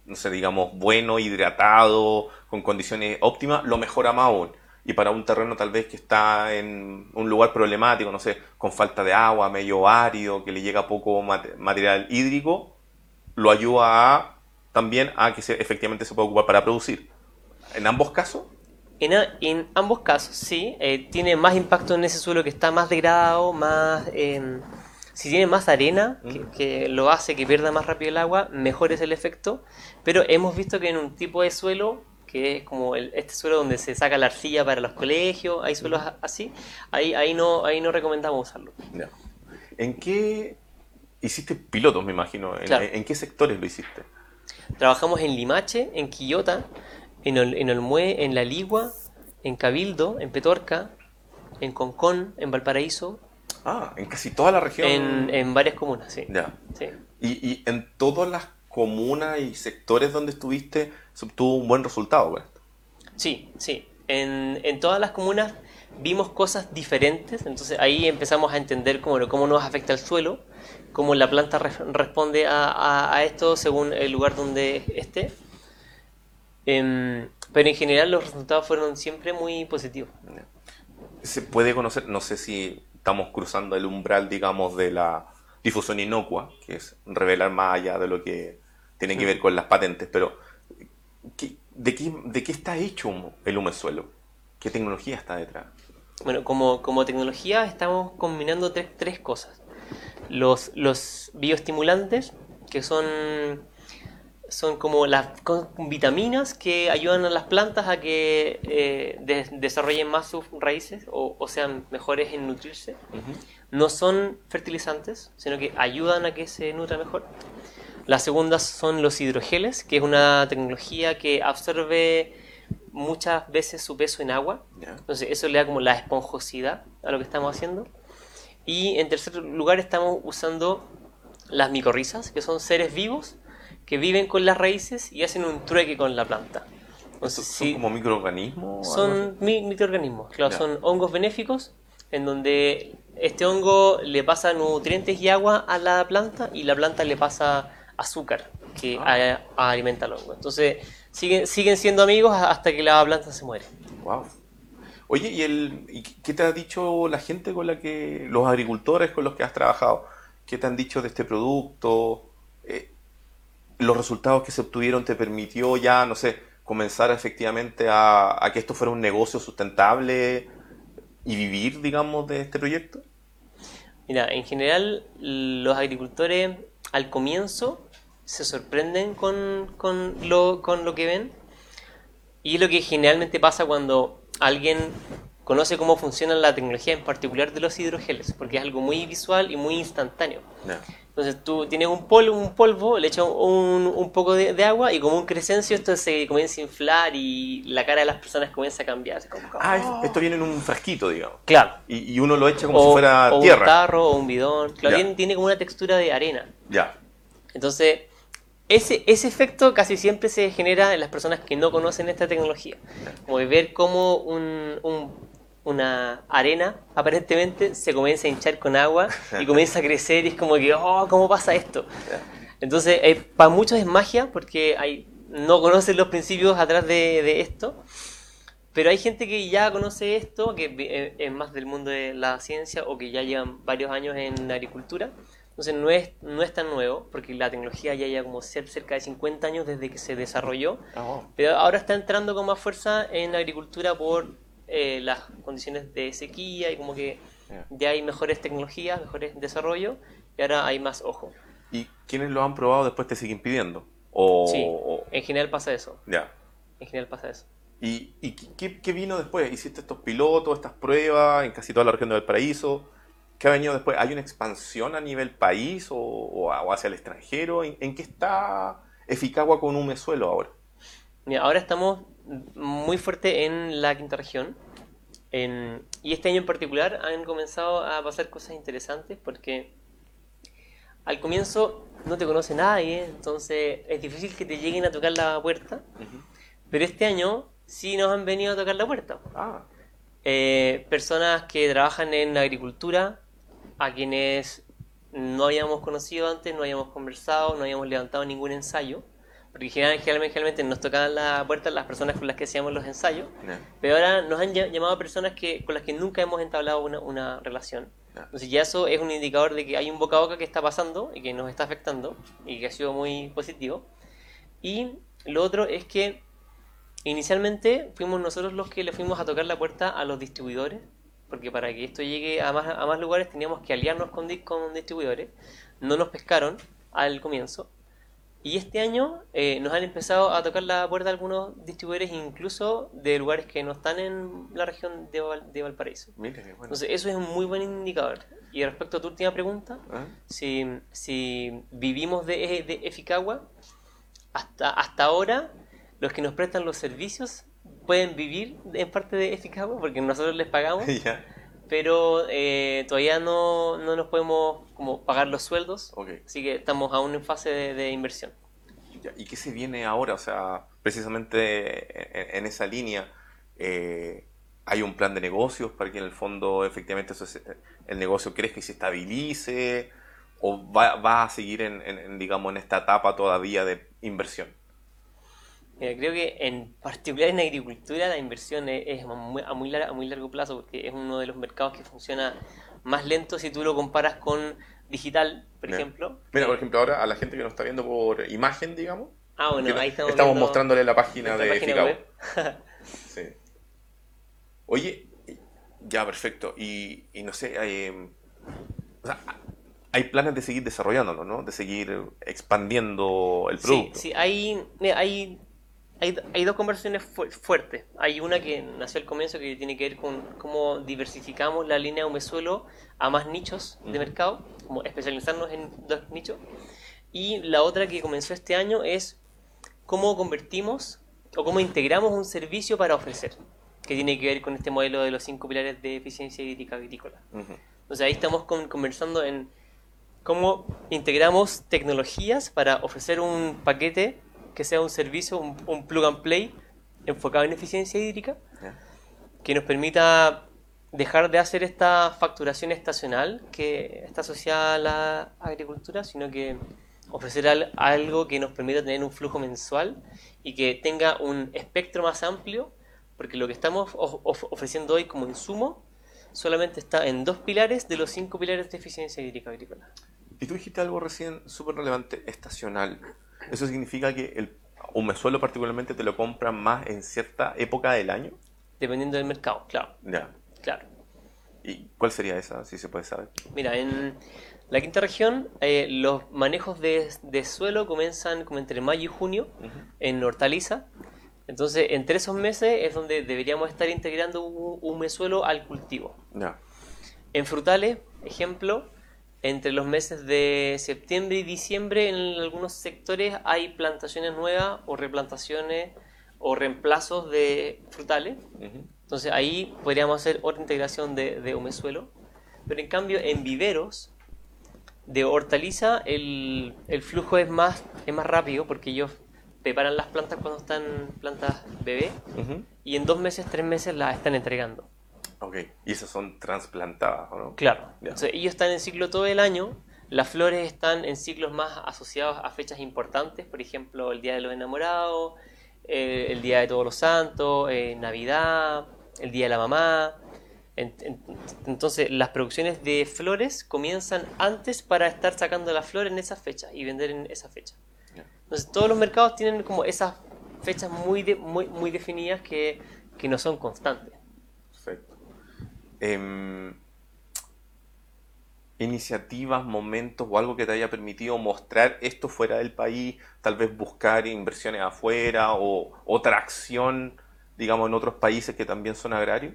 no sé, digamos, bueno, hidratado, con condiciones óptimas, lo mejora más aún. Y para un terreno tal vez que está en un lugar problemático, no sé, con falta de agua, medio árido, que le llega poco mate- material hídrico, lo ayuda a, también a que se, efectivamente se pueda ocupar para producir. En ambos casos, En, a- en ambos casos, sí, eh, tiene más impacto en ese suelo que está más degradado, más, eh, Si tiene más arena, que, Mm. que lo hace que pierda más rápido el agua, mejor es el efecto. Pero hemos visto que en un tipo de suelo, que es como el- este suelo donde se saca la arcilla para los colegios, hay suelos así, ahí, ahí, no, ahí no recomendamos usarlo. ¿En qué hiciste pilotos, me imagino? ¿En, Claro. en qué sectores lo hiciste? Trabajamos en Limache, en Quillota, en, Ol- en Olmué, en La Ligua, en Cabildo, en Petorca, en Concón, en Valparaíso, Ah, en casi toda la región. en, en varias comunas, sí. Ya. sí. Y, y en todas las comunas y sectores donde estuviste, se obtuvo un buen resultado esto. Sí, sí. En, en todas las comunas vimos cosas diferentes, entonces ahí empezamos a entender cómo, cómo nos afecta el suelo, cómo la planta re- responde a, a- a esto según el lugar donde esté. Em, pero en general los resultados fueron siempre muy positivos. Se puede conocer, no sé si estamos cruzando el umbral, digamos, de la difusión inocua, que es revelar más allá de lo que tiene que ver con las patentes, pero ¿qué- de, qué, ¿de qué está hecho el humesuelo? ¿Qué tecnología está detrás? Bueno, como, como tecnología estamos combinando tres, tres cosas. Los, los bioestimulantes, que son, son como las vitaminas que ayudan a las plantas a que eh, de- desarrollen más sus raíces o, o sean mejores en nutrirse. No son fertilizantes, sino que ayudan a que se nutra mejor. La segunda son los hidrogeles, que es una tecnología que absorbe muchas veces su peso en agua. Entonces eso le da como la esponjosidad a lo que estamos haciendo. Y en tercer lugar estamos usando las micorrizas, que son seres vivos que viven con las raíces y hacen un trueque con la planta. Entonces, ¿Son sí, como microorganismos? son mi- microorganismos, claro, Ya. son hongos benéficos en donde este hongo le pasa nutrientes y agua a la planta y la planta le pasa azúcar que Ah. a- alimenta al hongo. Entonces siguen, siguen siendo amigos hasta que la planta se muere. Wow. Oye, ¿y, el, ¿y qué te ha dicho la gente con la que, los agricultores con los que has trabajado? ¿Qué te han dicho de este producto? Eh, ¿Los resultados que se obtuvieron te permitió ya, no sé, comenzar efectivamente a, a que esto fuera un negocio sustentable y vivir, digamos, de este proyecto? Mira, en general los agricultores al comienzo se sorprenden con, con lo, con lo que ven y es lo que generalmente pasa cuando alguien conoce cómo funciona la tecnología en particular de los hidrogeles, porque es algo muy visual y muy instantáneo. Entonces tú tienes un polvo, un polvo le echas un, un poco de, de agua y como un crescencio esto se comienza a inflar y la cara de las personas comienza a cambiar. así como- Ah, es- esto viene en un frasquito, digamos. Claro. Y, y uno lo echa como si fuera o un tierra. tarro o un bidón. Claro, tiene, tiene como una textura de arena. Ya. Entonces, ese, ese efecto casi siempre se genera en las personas que no conocen esta tecnología. Como ver cómo un- un- una arena aparentemente se comienza a hinchar con agua y comienza a crecer y es como que, oh, ¿cómo pasa esto? Entonces, eh, para muchos es magia porque hay, no conocen los principios atrás de, de esto. Pero hay gente que ya conoce esto, que eh, es más del mundo de la ciencia o que ya llevan varios años en agricultura. Entonces no es, no es tan nuevo, porque la tecnología ya lleva como cer- cerca de 50 años desde que se desarrolló. Wow. Pero ahora está entrando con más fuerza en la agricultura por eh, las condiciones de sequía y como que Ya. ya hay mejores tecnologías, mejores desarrollos y ahora hay más ojo. ¿Y quienes lo han probado después te siguen pidiendo? O, Sí, en general pasa eso. ya. En general pasa eso. ¿Y, y qué- qué, vino después? ¿Hiciste estos pilotos, estas pruebas en casi toda la región de Valparaíso? ¿Qué ha venido después? ¿Hay una expansión a nivel país o, hacia el extranjero? ¿En, en qué está Eficagua con un mesuelo ahora? Mira, ahora estamos muy fuerte en la quinta región. En- y este año en particular han comenzado a pasar cosas interesantes porque al comienzo no te conoce nadie, entonces es difícil que te lleguen a tocar la puerta. Pero este año sí nos han venido a tocar la puerta. Ah, Eh, personas que trabajan en agricultura, a quienes no habíamos conocido antes, no habíamos conversado, no habíamos levantado ningún ensayo, porque general- generalmente, generalmente nos tocaban la puerta las personas con las que hacíamos los ensayos, ya. pero ahora nos han ll- llamado personas que, con las que nunca hemos entablado una, una relación. Ya. Entonces ya eso es un indicador de que hay un boca a boca que está pasando y que nos está afectando y que ha sido muy positivo. Y lo otro es que inicialmente fuimos nosotros los que le fuimos a tocar la puerta a los distribuidores, porque para que esto llegue a más, a más lugares teníamos que aliarnos con, con distribuidores. No nos pescaron al comienzo. Y este año eh, nos han empezado a tocar la puerta algunos distribuidores, incluso de lugares que no están en la región de, Val- de Valparaíso. Mira bueno. Entonces, eso es un muy buen indicador. Y respecto a tu última pregunta, ¿Ah? si, si vivimos de, de Eficagua, hasta, hasta ahora los que nos prestan los servicios pueden vivir en parte de Eficagua porque nosotros les pagamos, pero eh, todavía no, no nos podemos como pagar los sueldos, así que estamos aún en fase de, de inversión. ¿Y qué se viene ahora? O sea, precisamente en, en esa línea, eh, ¿hay un plan de negocios para que en el fondo efectivamente eso se- el negocio crezca y se estabilice? ¿O va, va a seguir en, digamos, en esta etapa todavía de inversión? Mira, creo que en particular en agricultura la inversión es, es a, muy, a, muy lar- a muy largo plazo porque es uno de los mercados que funciona más lento si tú lo comparas con digital, por ejemplo. Mira, Eh, por ejemplo, ahora a la gente que nos está viendo por imagen, digamos, ah, bueno, ahí estamos, estamos mostrándole la página de página web. Sí. Oye, ya, perfecto. Y, y no sé, hay, em, o sea, hay planes de seguir desarrollándolo, ¿no? De seguir expandiendo el Sí, producto. sí, hay, mira, hay, hay, hay dos conversaciones fu- fuertes. Hay una que nació al comienzo que tiene que ver con cómo diversificamos la línea Humesuelo a más nichos de mercado, como especializarnos en dos nichos. Y la otra que comenzó este año es cómo convertimos o cómo integramos un servicio para ofrecer, que tiene que ver con este modelo de los cinco pilares de eficiencia hídrica agrícola. Ujú. Entonces ahí estamos con- conversando en cómo integramos tecnologías para ofrecer un paquete que sea un servicio, un, un plug and play enfocado en eficiencia hídrica, que nos permita dejar de hacer esta facturación estacional que está asociada a la agricultura, sino que ofrecer al- algo que nos permita tener un flujo mensual y que tenga un espectro más amplio, porque lo que estamos of- of- ofreciendo hoy como insumo solamente está en dos pilares de los cinco pilares de eficiencia hídrica agrícola. Y tú dijiste algo recién súper relevante, estacional. Eso significa que el humesuelo particularmente te lo compran más en cierta época del año. Dependiendo del mercado, claro, Ya. claro. ¿Y cuál sería esa, si se puede saber? Mira, en la quinta región eh, los manejos de, de suelo comienzan como entre mayo y junio en hortaliza. Entonces, entre esos meses es donde deberíamos estar integrando un humesuelo al cultivo. Ya. En frutales, ejemplo, entre los meses de septiembre y diciembre en algunos sectores hay plantaciones nuevas o replantaciones o reemplazos de frutales. Ujú. Entonces ahí podríamos hacer otra integración de, de humesuelo. Pero en cambio en viveros de hortaliza el, el flujo es más, es más rápido porque ellos preparan las plantas cuando están plantas bebé Ujú. y en dos meses, tres meses las están entregando. Ok. Y esas son trasplantadas, ¿o no? Claro. Entonces ellos están en ciclo todo el año. Las flores están en ciclos más asociados a fechas importantes, por ejemplo, el Día de los Enamorados, eh, el Día de Todos los Santos, eh, Navidad, el Día de la Mamá. En- en- entonces, las producciones de flores comienzan antes para estar sacando las flores en esas fechas y vender en esas fechas. Ya. Entonces, todos los mercados tienen como esas fechas muy, de- muy, muy definidas que, que no son constantes. Em, iniciativas, momentos o algo que te haya permitido mostrar esto fuera del país, tal vez buscar inversiones afuera o otra acción, digamos, en otros países que también son agrarios.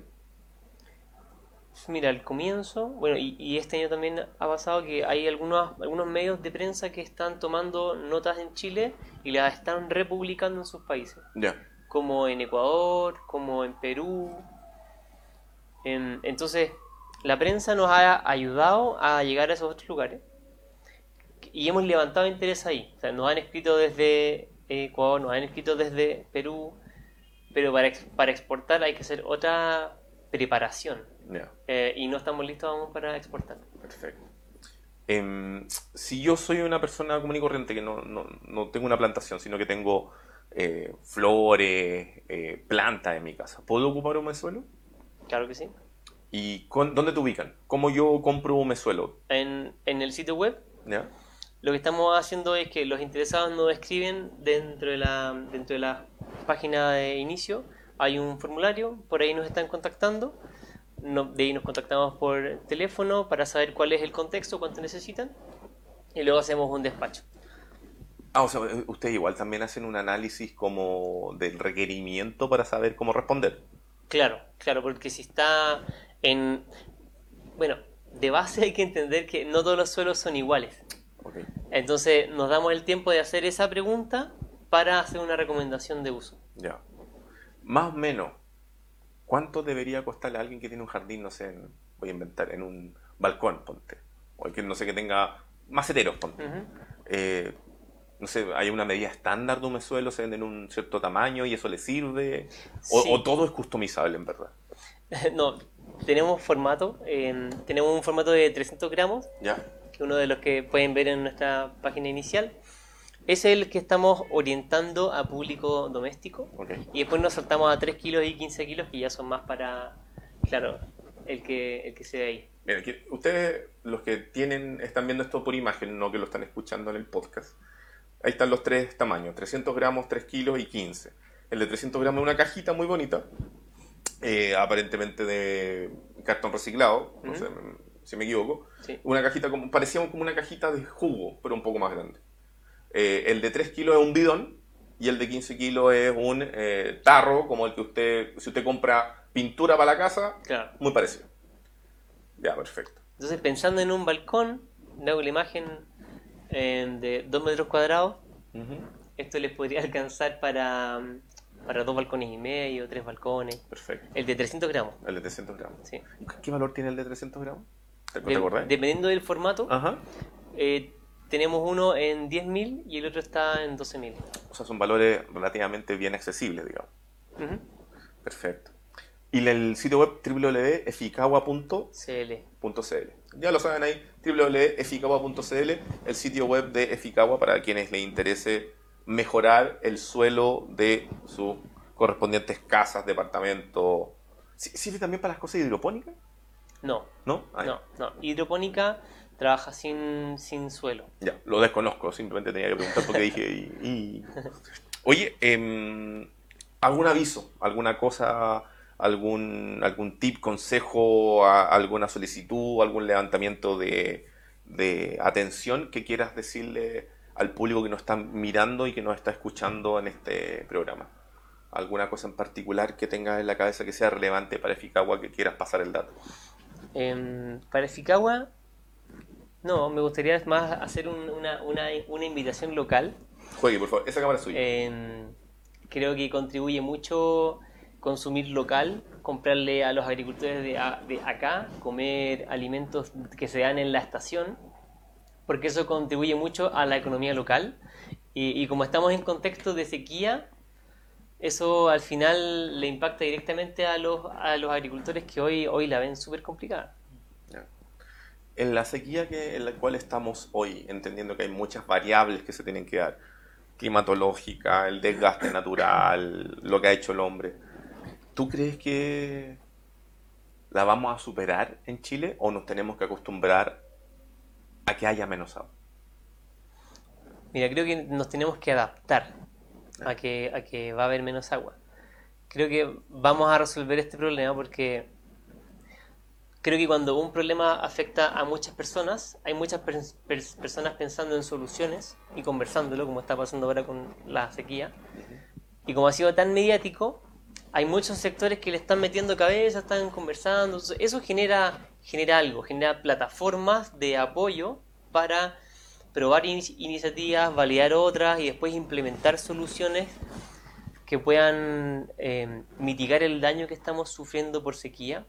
Mira, al comienzo, bueno, y, y este año también ha pasado que hay algunos, algunos medios de prensa que están tomando notas en Chile y las están republicando en sus países, Ya. como en Ecuador, como en Perú. En- entonces, la prensa nos ha ayudado a llegar a esos otros lugares y hemos levantado interés ahí. O sea, nos han escrito desde Ecuador, nos han escrito desde Perú, pero para, ex- para exportar hay que hacer otra preparación. Eh, y no estamos listos aún para exportar. Perfecto. Em, si yo soy una persona común y corriente que no, no, no tengo una plantación, sino que tengo eh, flores, eh, plantas en mi casa, ¿puedo ocupar un mesuelo? Claro que sí. ¿Y con- dónde te ubican? ¿Cómo yo compro un mesuelo? En, en el sitio web ¿Ya? lo que estamos haciendo es que los interesados nos escriben dentro de la, dentro de la página de inicio. Hay un formulario, por ahí nos están contactando. no- de ahí nos contactamos por teléfono para saber cuál es el contexto, cuánto necesitan, y luego hacemos un despacho. Ah, o sea, ustedes igual también hacen un análisis como del requerimiento para saber cómo responder. Claro, claro, porque si está en... Bueno, de base hay que entender que no todos los suelos son iguales. Entonces nos damos el tiempo de hacer esa pregunta para hacer una recomendación de uso. Ya. Más o menos, ¿cuánto debería costarle a alguien que tiene un jardín, no sé, en- voy a inventar, en un balcón, ponte? O que no sé, que tenga maceteros, ponte. Eh, no sé, hay una medida estándar de un suelo, se venden en un cierto tamaño y eso le sirve. O, Sí. o todo es customizable, en verdad. No, tenemos formato, eh, tenemos un formato de 300 gramos, ¿Ya? que uno de los que pueden ver en nuestra página inicial. Es el que estamos orientando a público doméstico. Ok. Y después nos saltamos a 3 kilos y 15 kilos, que ya son más para, claro, el que, el que se ve ahí. Ustedes, los que tienen, están viendo esto por imagen, no que lo están escuchando en el podcast. Ahí están los tres tamaños, 300 gramos, 3 kilos y 15. El de 300 gramos es una cajita muy bonita, eh, aparentemente de cartón reciclado, no sé si me equivoco. Sí. Una cajita como, parecía como una cajita de jugo, pero un poco más grande. Eh, el de 3 kilos es un bidón y el de 15 kilos es un eh, tarro, como el que usted, si usted compra pintura para la casa, Claro. muy parecido. Ya, perfecto. Entonces, pensando en un balcón, hago la imagen eh, de 2 metros cuadrados. Esto les podría alcanzar para, para dos balcones y medio, tres balcones. Perfecto. El de 300 gramos. El de 300 gramos. Sí. ¿Qué valor tiene el de 300 gramos? Dependiendo del formato, Ajá. eh, tenemos uno en 10.000 y el otro está en 12.000. O sea, son valores relativamente bien accesibles, digamos. Perfecto. Y el sitio web www.eficawa.cl. CL. Ya lo saben ahí, www.eficawa.cl, el sitio web de Eficawa para quienes les interese mejorar el suelo de sus correspondientes casas, departamentos. ¿Sí- ¿Sirve también para las cosas hidropónicas? No, ¿No? Ah, no, no. Hidropónica trabaja sin, sin suelo. Ya, lo desconozco, simplemente tenía que preguntar porque dije. y- y- Oye, em, ¿algún aviso? ¿Alguna cosa? ¿Algún, algún tip, consejo, a- alguna solicitud, algún levantamiento de, de atención que quieras decirle al público que nos está mirando y que nos está escuchando en este programa? ¿Alguna cosa en particular que tengas en la cabeza que sea relevante para Eficagua que quieras pasar el dato? Em, para Eficagua, no, me gustaría más hacer un- una, una, una invitación local. Juegue, por favor, esa cámara es suya. Em, creo que contribuye mucho consumir local, comprarle a los agricultores de, de acá, comer alimentos que se dan en la estación, porque eso contribuye mucho a la economía local. Y, y como estamos en contexto de sequía, eso al final le impacta directamente a los, a los agricultores que hoy, hoy la ven súper complicada. En la sequía que, en la cual estamos hoy, entendiendo que hay muchas variables que se tienen que dar, climatológica, el desgaste natural, lo que ha hecho el hombre, ¿tú crees que la vamos a superar en Chile o nos tenemos que acostumbrar a que haya menos agua? Mira, creo que nos tenemos que adaptar a que, a que va a haber menos agua. Creo que vamos a resolver este problema porque creo que cuando un problema afecta a muchas personas, hay muchas pers- pers- personas pensando en soluciones y conversándolo, como está pasando ahora con la sequía. Y como ha sido tan mediático, hay muchos sectores que le están metiendo cabeza, están conversando. Eso genera, genera algo, genera plataformas de apoyo para probar ini- iniciativas, validar otras y después implementar soluciones que puedan eh, mitigar el daño que estamos sufriendo por sequía.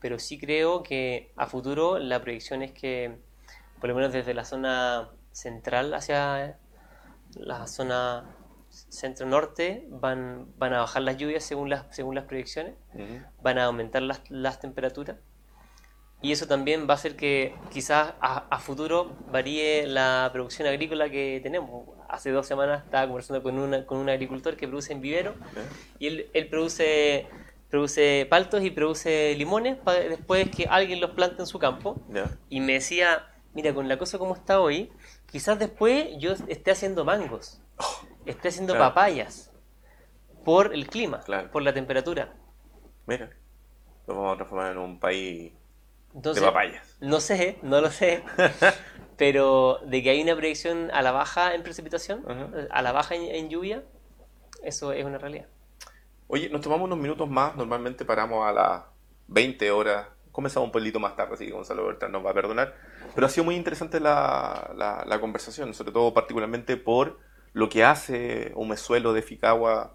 Pero sí creo que a futuro la proyección es que, por lo menos desde la zona central hacia la zona centro-norte, van, van a bajar las lluvias según las, según las proyecciones van a aumentar las, las temperaturas. Y eso también va a hacer que quizás a, a futuro varíe la producción agrícola que tenemos. Hace dos semanas estaba conversando con, una, con un agricultor que produce en vivero y él, él produce, produce paltos y produce limones para después que alguien los plante en su campo. Y me decía, mira, con la cosa como está hoy, quizás después yo esté haciendo mangos, esté haciendo Claro. papayas por el clima, Claro. por la temperatura. Mira. Nos vamos a transformar en un país Entonces, de papayas. no sé, no lo sé, pero de que hay una predicción a la baja en precipitación, a la baja en, en lluvia, eso es una realidad. Oye, nos tomamos unos minutos más. Normalmente paramos a las 20 horas. Comenzamos un pelito más tarde, así que Gonzalo Bertrán nos va a perdonar. Pero ha sido muy interesante la, la- la conversación, sobre todo particularmente por lo que hace un mesuelo de Ficagua,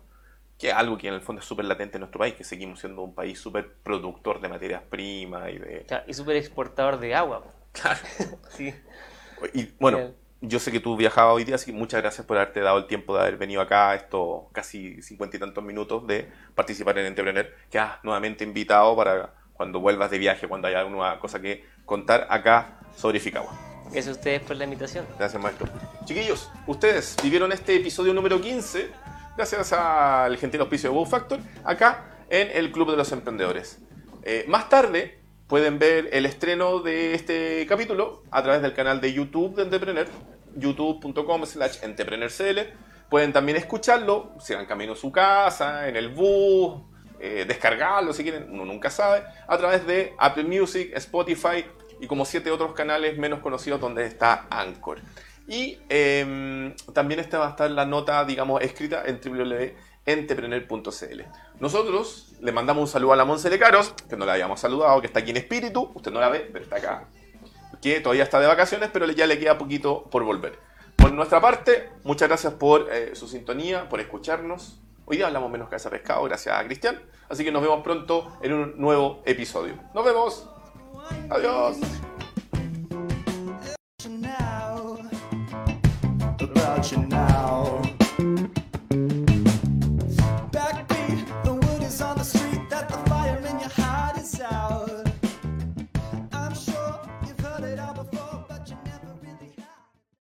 que es algo que en el fondo es súper latente en nuestro país, que seguimos siendo un país súper productor de materias primas y de... Claro, y súper exportador de agua. Claro. Sí. Y bueno, Bien. yo sé que tú viajabas hoy día, así que muchas gracias por haberte dado el tiempo de haber venido acá, estos casi cincuenta y tantos minutos de participar en Entrepreneur. Que has nuevamente invitado para cuando vuelvas de viaje, cuando haya alguna cosa que contar acá sobre Ficagua. Gracias a ustedes por la invitación. Gracias, maestro. Chiquillos, ustedes vivieron este episodio número 15 gracias al gentil auspicio de Wow Factor acá en el Club de los Emprendedores. Eh, más tarde pueden ver el estreno de este capítulo a través del canal de YouTube de Entrepreneur, youtube.com slash entrepreneurcl. Pueden también escucharlo, si van camino a su casa, en el bus, eh, descargarlo si quieren, uno nunca sabe, a través de Apple Music, Spotify y como siete otros canales menos conocidos donde está Anchor. Y eh, también esta va a estar la nota, digamos, escrita en www.entrepreneur.cl. Nosotros le mandamos un saludo a la Monse Lecaros, que no la habíamos saludado, que está aquí en espíritu, usted no la ve, pero está acá, que todavía está de vacaciones, pero ya le queda poquito por volver. Por nuestra parte, muchas gracias por eh, su sintonía, por escucharnos. Hoy día hablamos menos cabeza pescado, gracias a Cristian. Así que nos vemos pronto en un nuevo episodio. Nos vemos. Adiós.